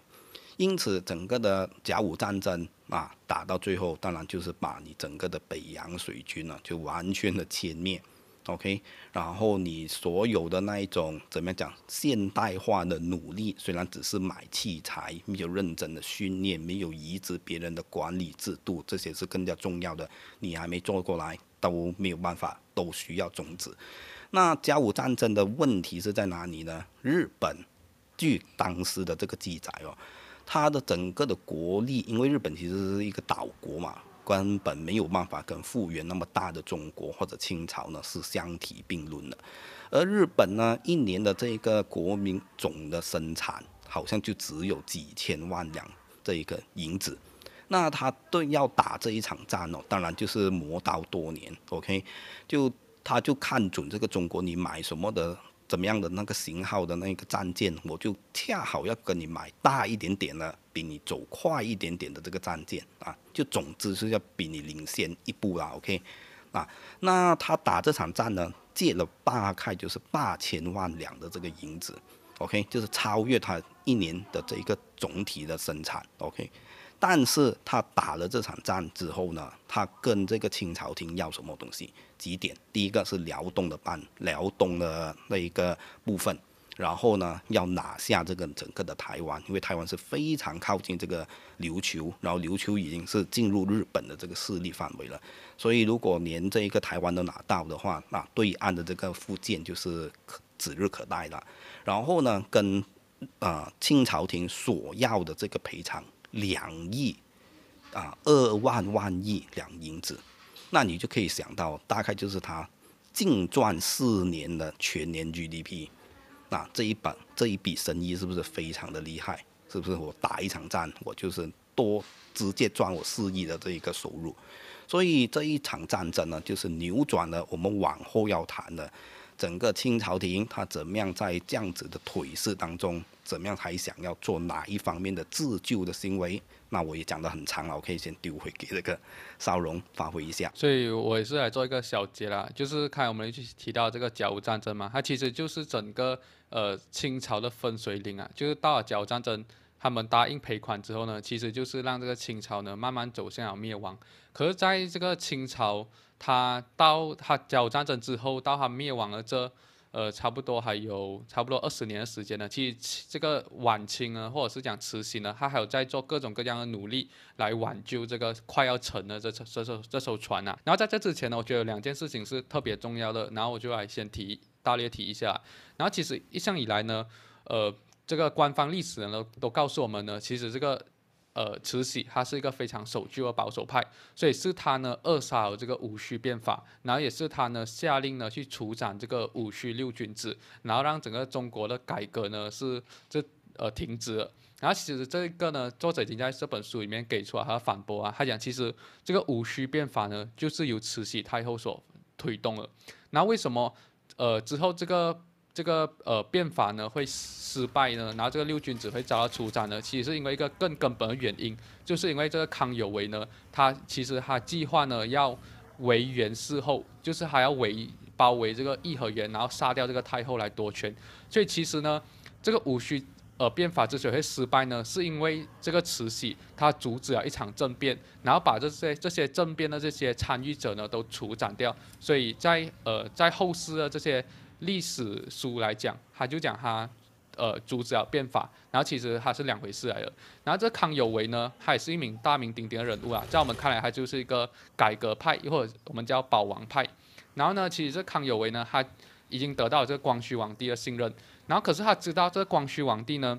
因此整个的甲午战争啊，打到最后，当然就是把你整个的北洋水军呢就完全的歼灭。，OK，然后你所有的那一种怎么样讲现代化的努力，虽然只是买器材，没有认真的训练，没有移植别人的管理制度，这些是更加重要的。你还没做过来，都没有办法，都需要终止。那甲午战争的问题是在哪里呢？日本，据当时的这个记载哦，它的整个的国力，因为日本其实是一个岛国嘛。根本没有办法跟复原那么大的中国或者清朝呢是相提并论的，而日本呢一年的这个国民总的生产好像就只有几千万两这一个银子，那他对要打这一场战哦，当然就是磨刀多年，OK，就他就看准这个中国你买什么的。怎么样的那个型号的那个战舰，我就恰好要跟你买大一点点的，比你走快一点点的这个战舰啊，就总之是要比你领先一步啦，OK，啊，那他打这场战呢，借了大概就是八千万两的这个银子，OK，就是超越他一年的这一个总体的生产，OK。但是他打了这场战之后呢，他跟这个清朝廷要什么东西？几点？第一个是辽东的半辽东的那一个部分，然后呢要拿下这个整个的台湾，因为台湾是非常靠近这个琉球，然后琉球已经是进入日本的这个势力范围了，所以如果连这一个台湾都拿到的话，那对岸的这个福建就是指日可待了。然后呢，跟啊清朝廷所要的这个赔偿。两亿啊，二万万亿两银子，那你就可以想到，大概就是他净赚四年的全年 GDP。那这一本这一笔生意是不是非常的厉害？是不是我打一场战，我就是多直接赚我四亿的这一个收入？所以这一场战争呢，就是扭转了我们往后要谈的。整个清朝廷他怎么样在这样子的颓势当中，怎么样还想要做哪一方面的自救的行为？那我也讲得很长了，我可以先丢回给这个邵荣发挥一下。所以我也是来做一个小结啦，就是看我们去提到这个甲午战争嘛，它其实就是整个呃清朝的分水岭啊，就是到了甲午战争，他们答应赔款之后呢，其实就是让这个清朝呢慢慢走向了灭亡。可是在这个清朝。他到他甲午战争之后，到他灭亡了这，呃，差不多还有差不多二十年的时间呢。其实这个晚清呢，或者是讲慈禧呢，他还有在做各种各样的努力来挽救这个快要沉的这这艘这艘船呐。然后在这之前呢，我觉得有两件事情是特别重要的，然后我就来先提大略提一下。然后其实一向以来呢，呃，这个官方历史呢都都告诉我们呢，其实这个。呃，慈禧她是一个非常守旧的保守派，所以是她呢扼杀了这个戊戌变法，然后也是她呢下令呢去处斩这个戊戌六君子，然后让整个中国的改革呢是这呃停止了。然后其实这一个呢，作者已经在这本书里面给出了他的反驳啊，他讲其实这个戊戌变法呢就是由慈禧太后所推动了。那为什么呃之后这个？这个呃变法呢会失败呢，然后这个六君子会遭到处斩呢，其实是因为一个更根本的原因，就是因为这个康有为呢，他其实他计划呢要围元事后，就是还要围包围这个颐和园，然后杀掉这个太后来夺权。所以其实呢，这个戊戌呃变法之所以会失败呢，是因为这个慈禧她阻止了一场政变，然后把这些这些政变的这些参与者呢都处斩掉。所以在呃在后世的这些。历史书来讲，他就讲他，呃，阻止了变法，然后其实他是两回事来的。然后这康有为呢，他也是一名大名鼎鼎的人物啊，在我们看来，他就是一个改革派，或者我们叫保王派。然后呢，其实这康有为呢，他已经得到这个光绪皇帝的信任，然后可是他知道这个光绪皇帝呢，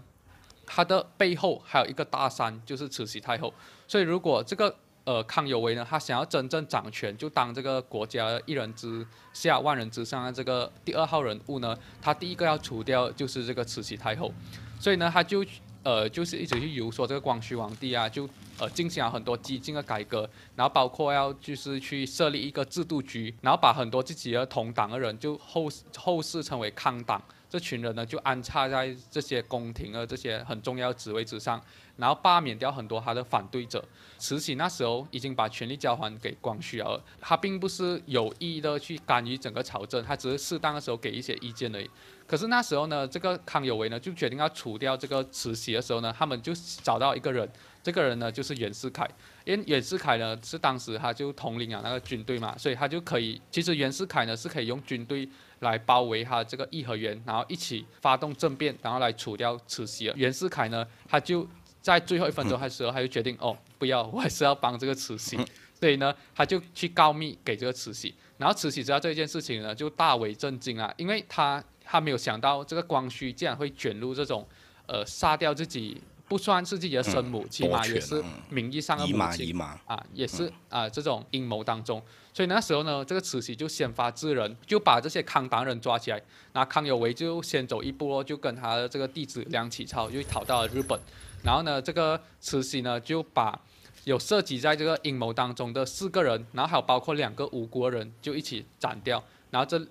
他的背后还有一个大山，就是慈禧太后。所以如果这个呃，康有为呢，他想要真正掌权，就当这个国家一人之下、万人之上的这个第二号人物呢，他第一个要除掉就是这个慈禧太后，所以呢，他就呃，就是一直去游说这个光绪皇帝啊，就呃进行了很多激进的改革，然后包括要就是去设立一个制度局，然后把很多自己的同党的人就后后世称为康党。这群人呢，就安插在这些宫廷的这些很重要的职位之上，然后罢免掉很多他的反对者。慈禧那时候已经把权力交还给光绪了，他并不是有意的去干预整个朝政，他只是适当的时候给一些意见而已。可是那时候呢，这个康有为呢就决定要除掉这个慈禧的时候呢，他们就找到一个人，这个人呢就是袁世凯，因为袁世凯呢是当时他就统领了那个军队嘛，所以他就可以，其实袁世凯呢是可以用军队来包围他这个颐和园，然后一起发动政变，然后来除掉慈禧。袁世凯呢，他就在最后一分钟的时候，他就决定哦，不要，我还是要帮这个慈禧，所以呢，他就去告密给这个慈禧，然后慈禧知道这件事情呢，就大为震惊啊，因为他他没有想到这个光绪竟然会卷入这种，呃，杀掉自己。不算是自己的生母，起码也是名义上的母亲啊，也是啊这种阴谋当中。所以那时候呢，这个慈禧就先发制人，就把这些康党人抓起来。那康有为就先走一步，就跟他的这个弟子梁启超就逃到了日本。然后呢，这个慈禧呢就把有涉及在这个阴谋当中的四个人，然后还有包括两个吴国人，就一起斩掉。然后这。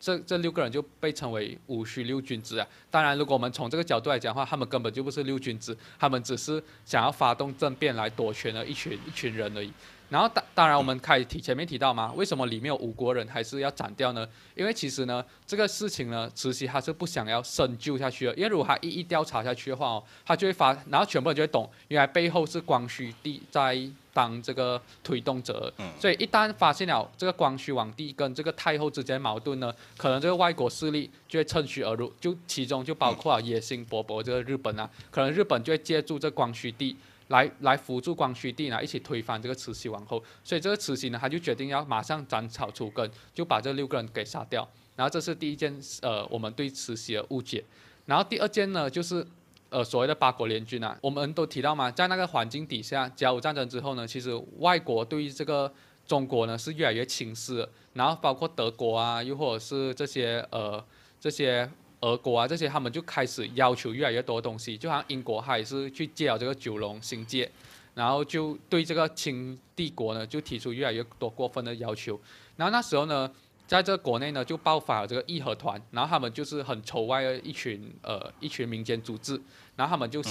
这这六个人就被称为戊戌六君子啊。当然，如果我们从这个角度来讲的话，他们根本就不是六君子，他们只是想要发动政变来夺权的一群一群人而已。然后当当然，我们开提前面提到嘛，为什么里面有五国人还是要斩掉呢？因为其实呢，这个事情呢，慈禧她是不想要深究下去的，因为如果她一一调查下去的话哦，她就会发，然后全部人就会懂，原来背后是光绪帝在当这个推动者。所以一旦发现了这个光绪皇帝跟这个太后之间矛盾呢，可能这个外国势力就会趁虚而入，就其中就包括野心勃勃这个日本啊，可能日本就会借助这光绪帝。来来辅助光绪帝呢，一起推翻这个慈禧王后，所以这个慈禧呢，他就决定要马上斩草除根，就把这六个人给杀掉。然后这是第一件，呃，我们对慈禧的误解。然后第二件呢，就是呃所谓的八国联军啊，我们都提到嘛，在那个环境底下，甲午战争之后呢，其实外国对于这个中国呢是越来越轻视，然后包括德国啊，又或者是这些呃这些。俄国啊，这些他们就开始要求越来越多东西，就好像英国还是去借了这个九龙新界，然后就对这个清帝国呢就提出越来越多过分的要求。然后那时候呢，在这个国内呢就爆发了这个义和团，然后他们就是很仇外的一群呃一群民间组织，然后他们就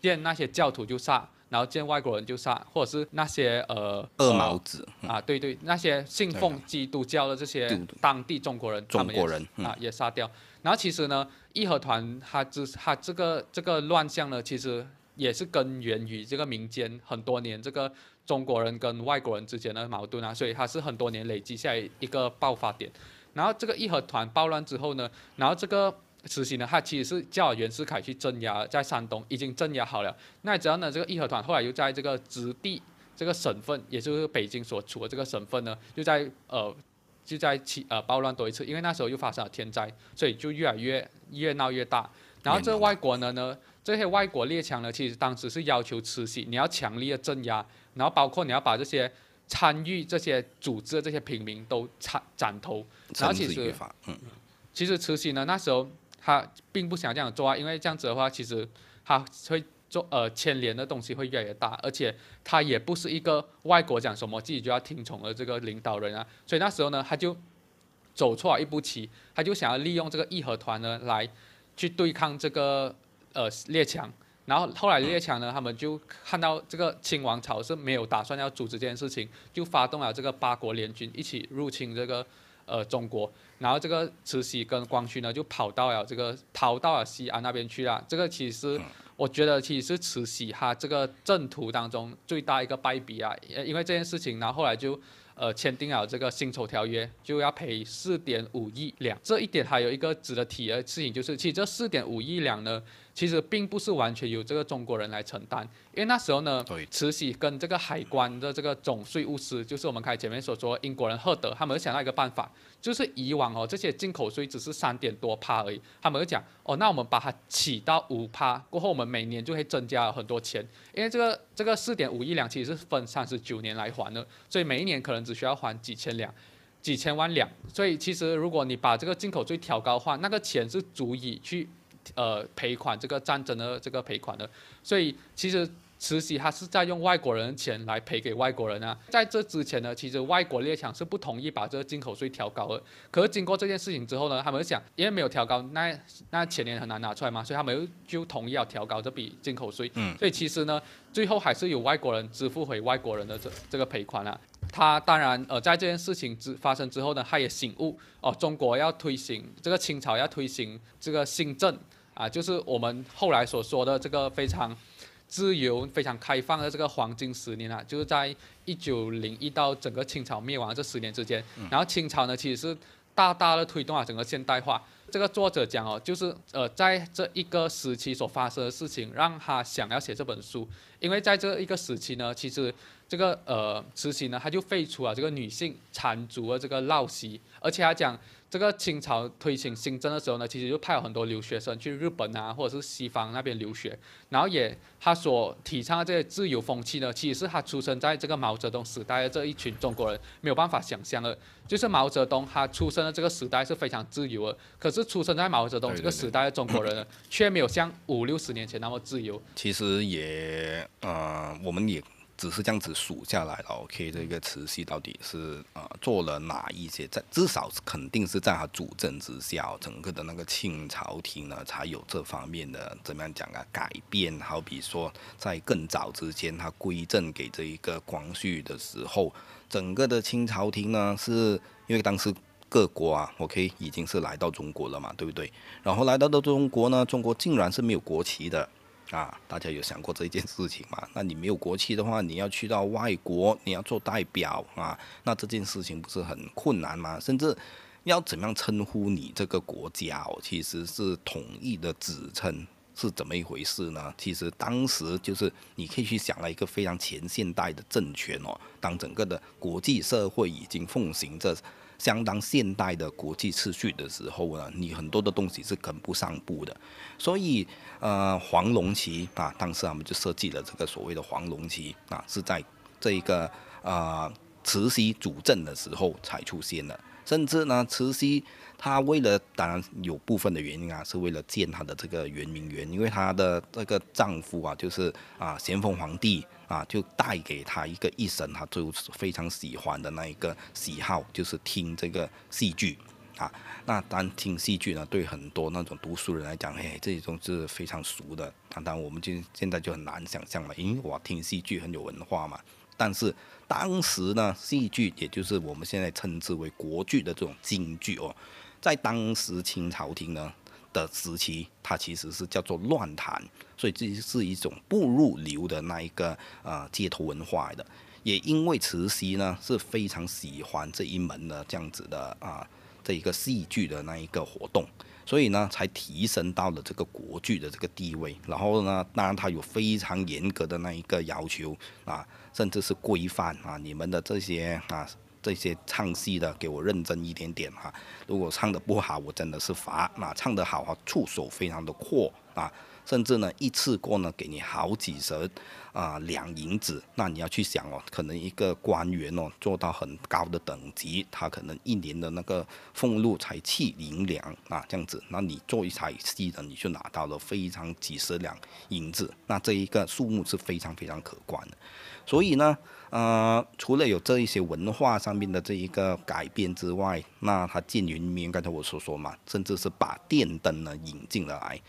见那些教徒就杀，然后见外国人就杀，或者是那些呃二毛子啊，对对，那些信奉基督教的这些当地中国人，中国人啊也杀掉。然后其实呢，义和团它之它这个这个乱象呢，其实也是根源于这个民间很多年这个中国人跟外国人之间的矛盾啊，所以它是很多年累积下来一个爆发点。然后这个义和团暴乱之后呢，然后这个慈禧呢，她其实是叫袁世凯去镇压，在山东已经镇压好了。那只要呢，这个义和团后来又在这个直隶这个省份，也就是北京所处的这个省份呢，又在呃。就在起呃暴乱多一次，因为那时候又发生了天灾，所以就越来越越闹越大。然后这外国呢呢，这些外国列强呢，其实当时是要求慈禧你要强力的镇压，然后包括你要把这些参与这些组织的这些平民都斩斩头。然后其实，嗯，其实慈禧呢那时候她并不想这样做啊，因为这样子的话，其实她会。做呃牵连的东西会越来越大，而且他也不是一个外国讲什么自己就要听从的这个领导人啊，所以那时候呢他就走错了一步棋，他就想要利用这个义和团呢来去对抗这个呃列强，然后后来列强呢他们就看到这个清王朝是没有打算要阻止这件事情，就发动了这个八国联军一起入侵这个呃中国，然后这个慈禧跟光绪呢就跑到了这个逃到了西安那边去了，这个其实。我觉得其实是慈禧哈这个政途当中最大一个败笔啊，因为这件事情，然后后来就呃签订了这个辛丑条约，就要赔四点五亿两。这一点还有一个值得提的事情就是，其实这四点五亿两呢。其实并不是完全由这个中国人来承担，因为那时候呢，慈禧跟这个海关的这个总税务司，就是我们开前面所说英国人赫德，他们想到一个办法，就是以往哦这些进口税只是三点多趴而已，他们就讲哦，那我们把它起到五趴，过后我们每年就会增加很多钱，因为这个这个四点五亿两其实是分三十九年来还的，所以每一年可能只需要还几千两、几千万两，所以其实如果你把这个进口税调高的话，那个钱是足以去。呃，赔款这个战争的这个赔款的，所以其实慈禧她是在用外国人的钱来赔给外国人啊。在这之前呢，其实外国列强是不同意把这个进口税调高的。可是经过这件事情之后呢，他们想，因为没有调高，那那钱也很难拿出来嘛，所以他们就同意要调高这笔进口税。嗯。所以其实呢，最后还是有外国人支付回外国人的这这个赔款了。他当然，呃，在这件事情之发生之后呢，他也醒悟哦，中国要推行这个清朝要推行这个新政啊，就是我们后来所说的这个非常自由、非常开放的这个黄金十年啊，就是在一九零一到整个清朝灭亡这十年之间，然后清朝呢其实是大大的推动了整个现代化。这个作者讲哦，就是呃，在这一个时期所发生的事情，让他想要写这本书。因为在这一个时期呢，其实这个呃慈禧呢，他就废除了这个女性缠足的这个陋习，而且他讲。这个清朝推行新政的时候呢，其实就派了很多留学生去日本啊，或者是西方那边留学。然后也他所提倡的这些自由风气呢，其实是他出生在这个毛泽东时代的这一群中国人没有办法想象的。就是毛泽东他出生的这个时代是非常自由的，可是出生在毛泽东这个时代的中国人呢却没有像五六十年前那么自由。其实也呃，我们也。只是这样子数下来了，OK，这个慈禧到底是啊做了哪一些？在至少是肯定是在他主政之下，整个的那个清朝廷呢才有这方面的怎么样讲啊改变。好比说在更早之前，他归政给这一个光绪的时候，整个的清朝廷呢是因为当时各国啊，OK 已经是来到中国了嘛，对不对？然后来到的中国呢，中国竟然是没有国旗的。啊，大家有想过这件事情吗？那你没有国旗的话，你要去到外国，你要做代表啊，那这件事情不是很困难吗？甚至要怎么样称呼你这个国家哦，其实是统一的指称是怎么一回事呢？其实当时就是你可以去想了一个非常前现代的政权哦，当整个的国际社会已经奉行着。相当现代的国际秩序的时候呢，你很多的东西是跟不上步的，所以呃，黄龙旗啊，当时我们就设计了这个所谓的黄龙旗啊，是在这一个呃慈禧主政的时候才出现的，甚至呢，慈禧。她为了，当然有部分的原因啊，是为了见她的这个圆明园，因为她的这个丈夫啊，就是啊咸丰皇帝啊，就带给他一个一生他就非常喜欢的那一个喜好，就是听这个戏剧啊。那当听戏剧呢，对很多那种读书人来讲，哎，这种是非常熟的。当然，我们就现在就很难想象了，因为我听戏剧很有文化嘛。但是当时呢，戏剧也就是我们现在称之为国剧的这种京剧哦。在当时清朝廷呢的时期，它其实是叫做乱弹，所以这是一种不入流的那一个呃街头文化的。也因为慈禧呢是非常喜欢这一门的这样子的啊这一个戏剧的那一个活动，所以呢才提升到了这个国剧的这个地位。然后呢，当然它有非常严格的那一个要求啊，甚至是规范啊，你们的这些啊。这些唱戏的，给我认真一点点哈。如果唱的不好，我真的是罚。那唱得好啊，触手非常的阔啊，甚至呢一次过呢给你好几十啊两银子。那你要去想哦，可能一个官员哦做到很高的等级，他可能一年的那个俸禄才七银两啊这样子。那你做一台戏的，你就拿到了非常几十两银子。那这一个数目是非常非常可观的。所以呢。呃，除了有这一些文化上面的这一个改变之外，那它建云明刚才我所说嘛，甚至是把电灯呢引进了来，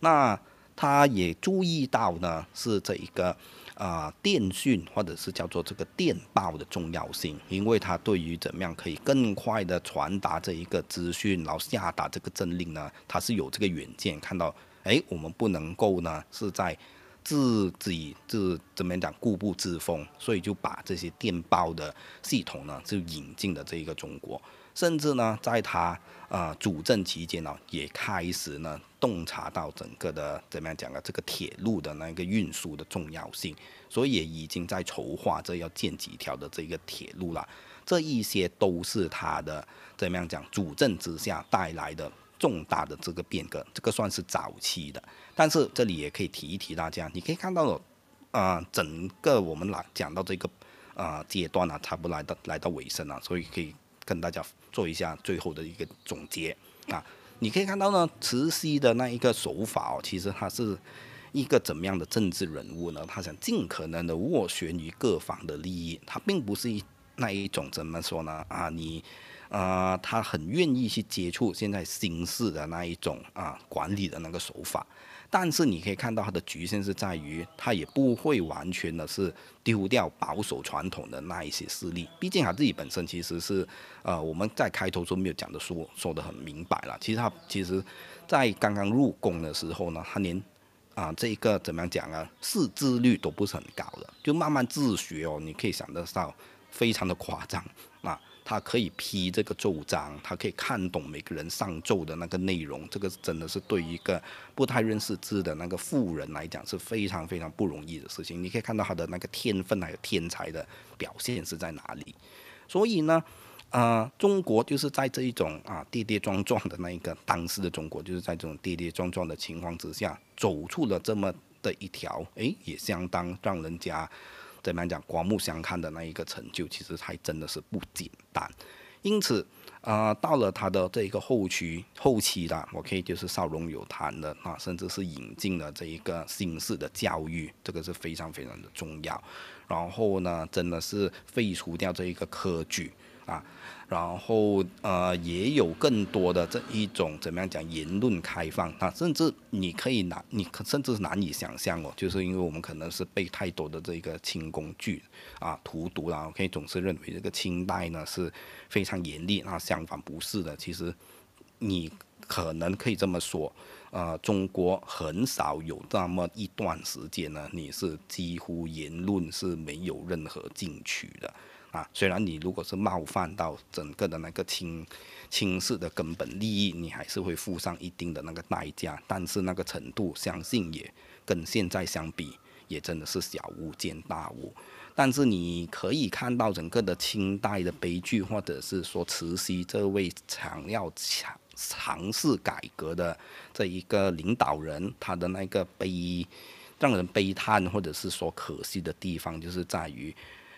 那他也注意到呢是这一个啊电讯或者是叫做这个电报的重要性，因为它对于怎么样可以更快的传达这一个资讯，然后下达这个政令呢，他是有这个远见，看到哎，我们不能够呢是在。自己自怎么讲固步自封，所以就把这些电报的系统呢，就引进了这一个中国，甚至呢，在他啊主政期间呢，也开始呢洞察到整个的怎么样讲啊，这个铁路的那个运输的重要性，所以也已经在筹划这要建几条的这个铁路了，这一些都是他的怎么样讲主政之下带来的。重大的这个变革，这个算是早期的，但是这里也可以提一提大家，你可以看到，啊，整个我们来讲到这个啊阶段呢，差不多来到来到尾声了，所以可以跟大家做一下最后的一个总结啊。你可以看到呢，慈禧的那一个手法哦，其实他是一个怎么样的政治人物呢？他想尽可能的斡旋于各方的利益，他并不是一那一种怎么说呢？啊，你。啊，他很愿意去接触现在新式的那一种啊管理的那个手法，但是你可以看到他的局限是在于，他也不会完全的是丢掉保守传统的那一些势力，毕竟他自己本身其实是，呃，我们在开头都没有讲的说说的很明白了，其实他其实，在刚刚入宫的时候呢，他连啊，这一个怎么样讲啊？识字率都不是很高的，就慢慢自学哦。你可以想得到，非常的夸张啊。他可以批这个奏章，他可以看懂每个人上奏的那个内容，这个真的是对一个不太认识字的那个富人来讲是非常非常不容易的事情。你可以看到他的那个天分还有天才的表现是在哪里。所以呢，呃，中国就是在这一种啊跌跌撞撞的那一个当时的中国，就是在这种跌跌撞撞的情况之下，走出了这么的一条，诶，也相当让人家。怎么样讲，刮目相看的那一个成就，其实还真的是不简单。因此，呃，到了他的这一个后期，后期的，我可以就是少龙有谈的啊，甚至是引进了这一个新式的教育，这个是非常非常的重要。然后呢，真的是废除掉这一个科举啊。然后呃，也有更多的这一种怎么样讲言论开放啊，甚至你可以难，你可甚至难以想象哦，就是因为我们可能是背太多的这个清宫剧啊荼毒了可以总是认为这个清代呢是非常严厉，那相反不是的，其实你可能可以这么说，呃，中国很少有那么一段时间呢，你是几乎言论是没有任何禁区的。啊，虽然你如果是冒犯到整个的那个清清室的根本利益，你还是会付上一定的那个代价，但是那个程度，相信也跟现在相比，也真的是小巫见大巫。但是你可以看到整个的清代的悲剧，或者是说慈禧这位想要尝尝试改革的这一个领导人，他的那个悲让人悲叹，或者是说可惜的地方，就是在于。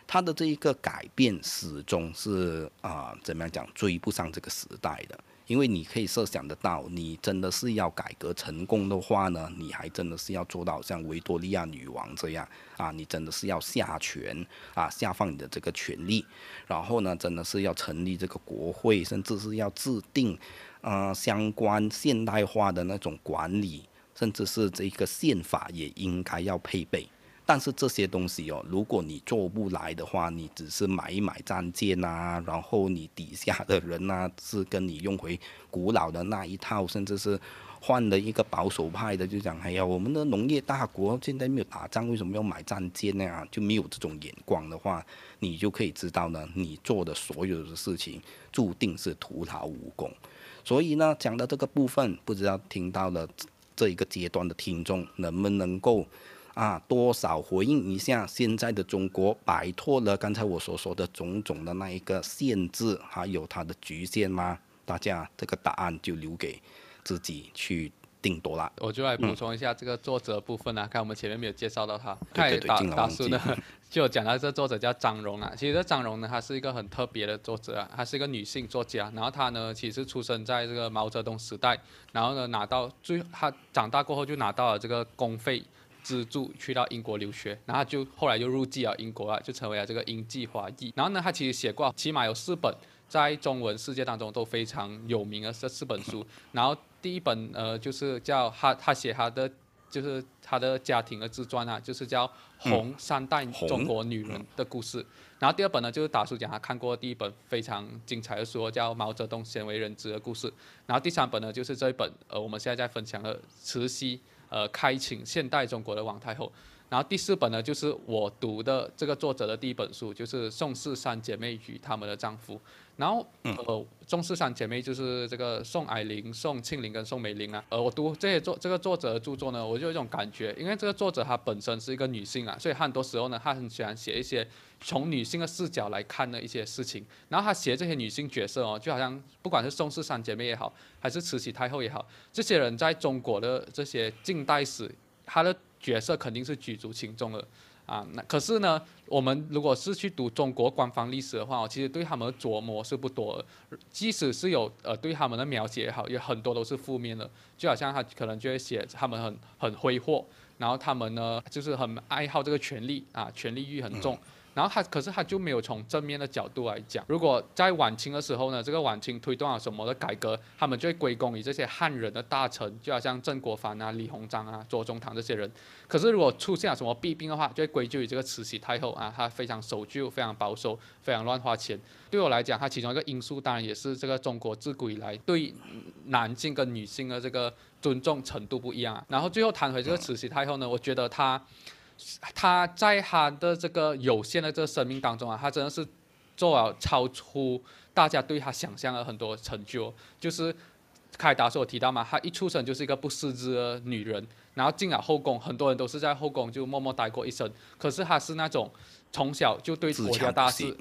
他的这一个改变始终是啊，怎么样讲追不上这个时代的？因为你可以设想得到，你真的是要改革成功的话呢，你还真的是要做到像维多利亚女王这样啊，你真的是要下权啊，下放你的这个权利，然后呢，真的是要成立这个国会，甚至是要制定啊相关现代化的那种管理，甚至是这个宪法也应该要配备。但是这些东西哦，如果你做不来的话，你只是买一买战舰呐，然后你底下的人呐是跟你用回古老的那一套，甚至是换了一个保守派的，就讲哎呀，我们的农业大国现在没有打仗，为什么要买战舰呢？就没有这种眼光的话，你就可以知道呢，你做的所有的事情注定是徒劳无功。所以呢，讲到这个部分，不知道听到了这一个阶段的听众能不能够。啊，多少回应一下现在的中国摆脱了刚才我所说的种种的那一个限制，还有它的局限吗？大家这个答案就留给自己去定夺了。我就来补充一下这个作者部分啊，看我们前面没有介绍到他。对对对，大叔呢 就讲到这作者叫张荣啊，其实这张荣呢，他是一个很特别的作者啊，她是一个女性作家，然后她呢其实出生在这个毛泽东时代，然后呢拿到最她长大过后就拿到了这个公费。资助去到英国留学，然后就后来就入籍了英国了，就成为了这个英籍华裔。然后呢，他其实写过起码有四本在中文世界当中都非常有名的这四本书。然后第一本呃就是叫他他写他的就是他的家庭的自传啊，就是叫《红三代中国女人的故事》。然后第二本呢就是大叔讲他看过第一本非常精彩的书，叫《毛泽东鲜为人知的故事》。然后第三本呢就是这一本呃我们现在在分享的慈禧。呃，开启现代中国的王太后。然后第四本呢，就是我读的这个作者的第一本书，就是宋氏三姐妹与他们的丈夫。然后，呃，宋氏三姐妹就是这个宋霭龄、宋庆龄跟宋美龄啊。呃，我读这些作这个作者的著作呢，我就有一种感觉，因为这个作者她本身是一个女性啊，所以很多时候呢，她很喜欢写一些从女性的视角来看的一些事情。然后她写这些女性角色哦，就好像不管是宋氏三姐妹也好，还是慈禧太后也好，这些人在中国的这些近代史，她的。角色肯定是举足轻重的啊，那可是呢，我们如果是去读中国官方历史的话，其实对他们的琢磨是不多，即使是有呃对他们的描写也好，有很多都是负面的，就好像他可能就会写他们很很挥霍，然后他们呢就是很爱好这个权力啊，权力欲很重，然后他可是他就没有从正面的角度来讲。如果在晚清的时候呢，这个晚清推动了什么的改革，他们就会归功于这些汉人的大臣，就好像曾国藩啊、李鸿章啊、左宗棠这些人。可是如果出现了什么弊病的话，就会归咎于这个慈禧太后啊，她非常守旧、非常保守、非常乱花钱。对我来讲，它其中一个因素当然也是这个中国自古以来对男性跟女性的这个尊重程度不一样啊。然后最后谈回这个慈禧太后呢，我觉得她。他在他的这个有限的这个生命当中啊，他真的是做了超出大家对他想象的很多成就。就是开达所提到嘛，他一出生就是一个不识字的女人，然后进了后宫，很多人都是在后宫就默默待过一生。可是他是那种从小就对国家大事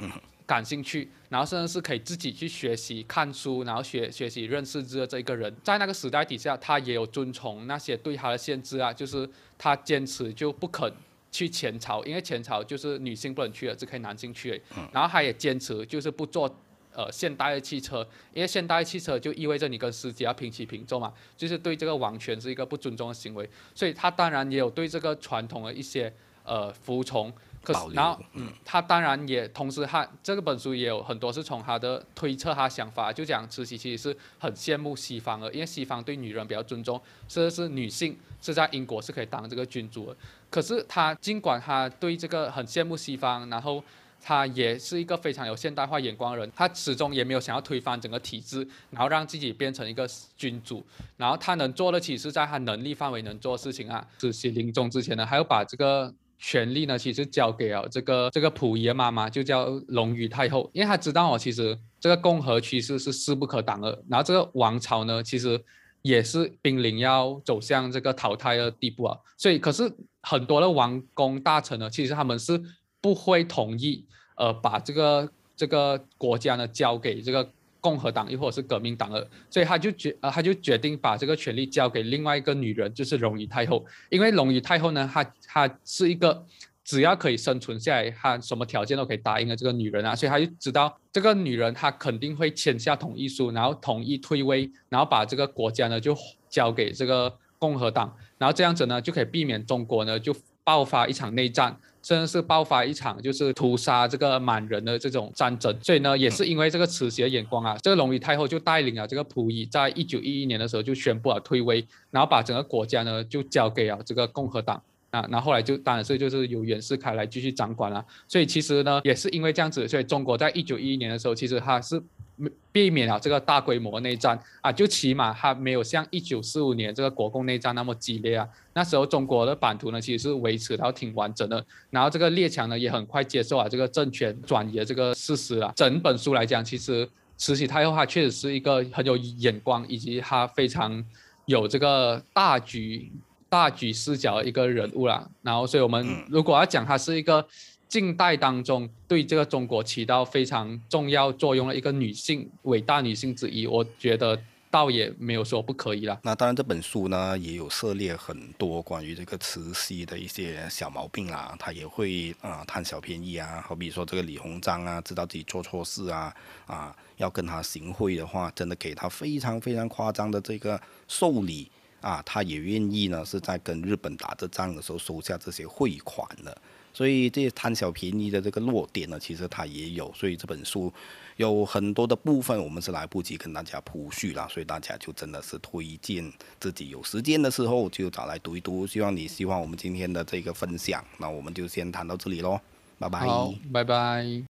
感兴趣，然后甚至是可以自己去学习看书，然后学学习认识字的这一个人，在那个时代底下，他也有遵从那些对他的限制啊，就是他坚持就不肯。去前朝，因为前朝就是女性不能去的，只可以男性去。然后他也坚持就是不坐呃现代的汽车，因为现代汽车就意味着你跟司机要平起平坐嘛，就是对这个王权是一个不尊重的行为。所以他当然也有对这个传统的一些呃服从。可是，然后，嗯，他当然也同时，他这个本书也有很多是从他的推测，他想法就讲慈禧其实是很羡慕西方的，因为西方对女人比较尊重，甚至是女性是在英国是可以当这个君主的。可是他尽管他对这个很羡慕西方，然后他也是一个非常有现代化眼光的人，他始终也没有想要推翻整个体制，然后让自己变成一个君主。然后他能做的，其实在他能力范围能做的事情啊。慈禧临终之前呢，还要把这个。权力呢，其实交给了这个这个溥仪的妈妈，就叫隆裕太后，因为她知道哦，其实这个共和趋势是势不可挡的，然后这个王朝呢，其实也是濒临要走向这个淘汰的地步啊，所以可是很多的王公大臣呢，其实他们是不会同意，呃，把这个这个国家呢交给这个。共和党又或者是革命党的，所以他就决呃他就决定把这个权力交给另外一个女人，就是隆裕太后。因为隆裕太后呢，她她是一个只要可以生存下来，他什么条件都可以答应的这个女人啊，所以他就知道这个女人她肯定会签下同意书，然后同意退位，然后把这个国家呢就交给这个共和党，然后这样子呢就可以避免中国呢就爆发一场内战。甚至是爆发一场就是屠杀这个满人的这种战争，所以呢，也是因为这个慈禧的眼光啊，这个隆裕太后就带领了这个溥仪，在一九一一年的时候就宣布了退位，然后把整个国家呢就交给了这个共和党啊，然后后来就当然是就是由袁世凯来继续掌管了，所以其实呢，也是因为这样子，所以中国在一九一一年的时候，其实它是。避免了这个大规模内战啊，就起码它没有像一九四五年这个国共内战那么激烈啊。那时候中国的版图呢，其实是维持到挺完整的。然后这个列强呢，也很快接受了这个政权转移的这个事实啊。整本书来讲，其实慈禧太后她确实是一个很有眼光，以及她非常有这个大局大局视角的一个人物啦。然后，所以我们如果要讲她是一个。近代当中，对这个中国起到非常重要作用的一个女性伟大女性之一，我觉得倒也没有说不可以了。那当然，这本书呢也有涉猎很多关于这个慈禧的一些小毛病啦，她也会啊贪小便宜啊，好比说这个李鸿章啊，知道自己做错事啊啊，要跟他行贿的话，真的给他非常非常夸张的这个受礼啊，他也愿意呢是在跟日本打这仗的时候收下这些汇款的。所以这些贪小便宜的这个弱点呢，其实它也有。所以这本书有很多的部分，我们是来不及跟大家铺叙了。所以大家就真的是推荐自己有时间的时候就找来读一读。希望你喜欢我们今天的这个分享。那我们就先谈到这里喽，拜拜。好，拜拜。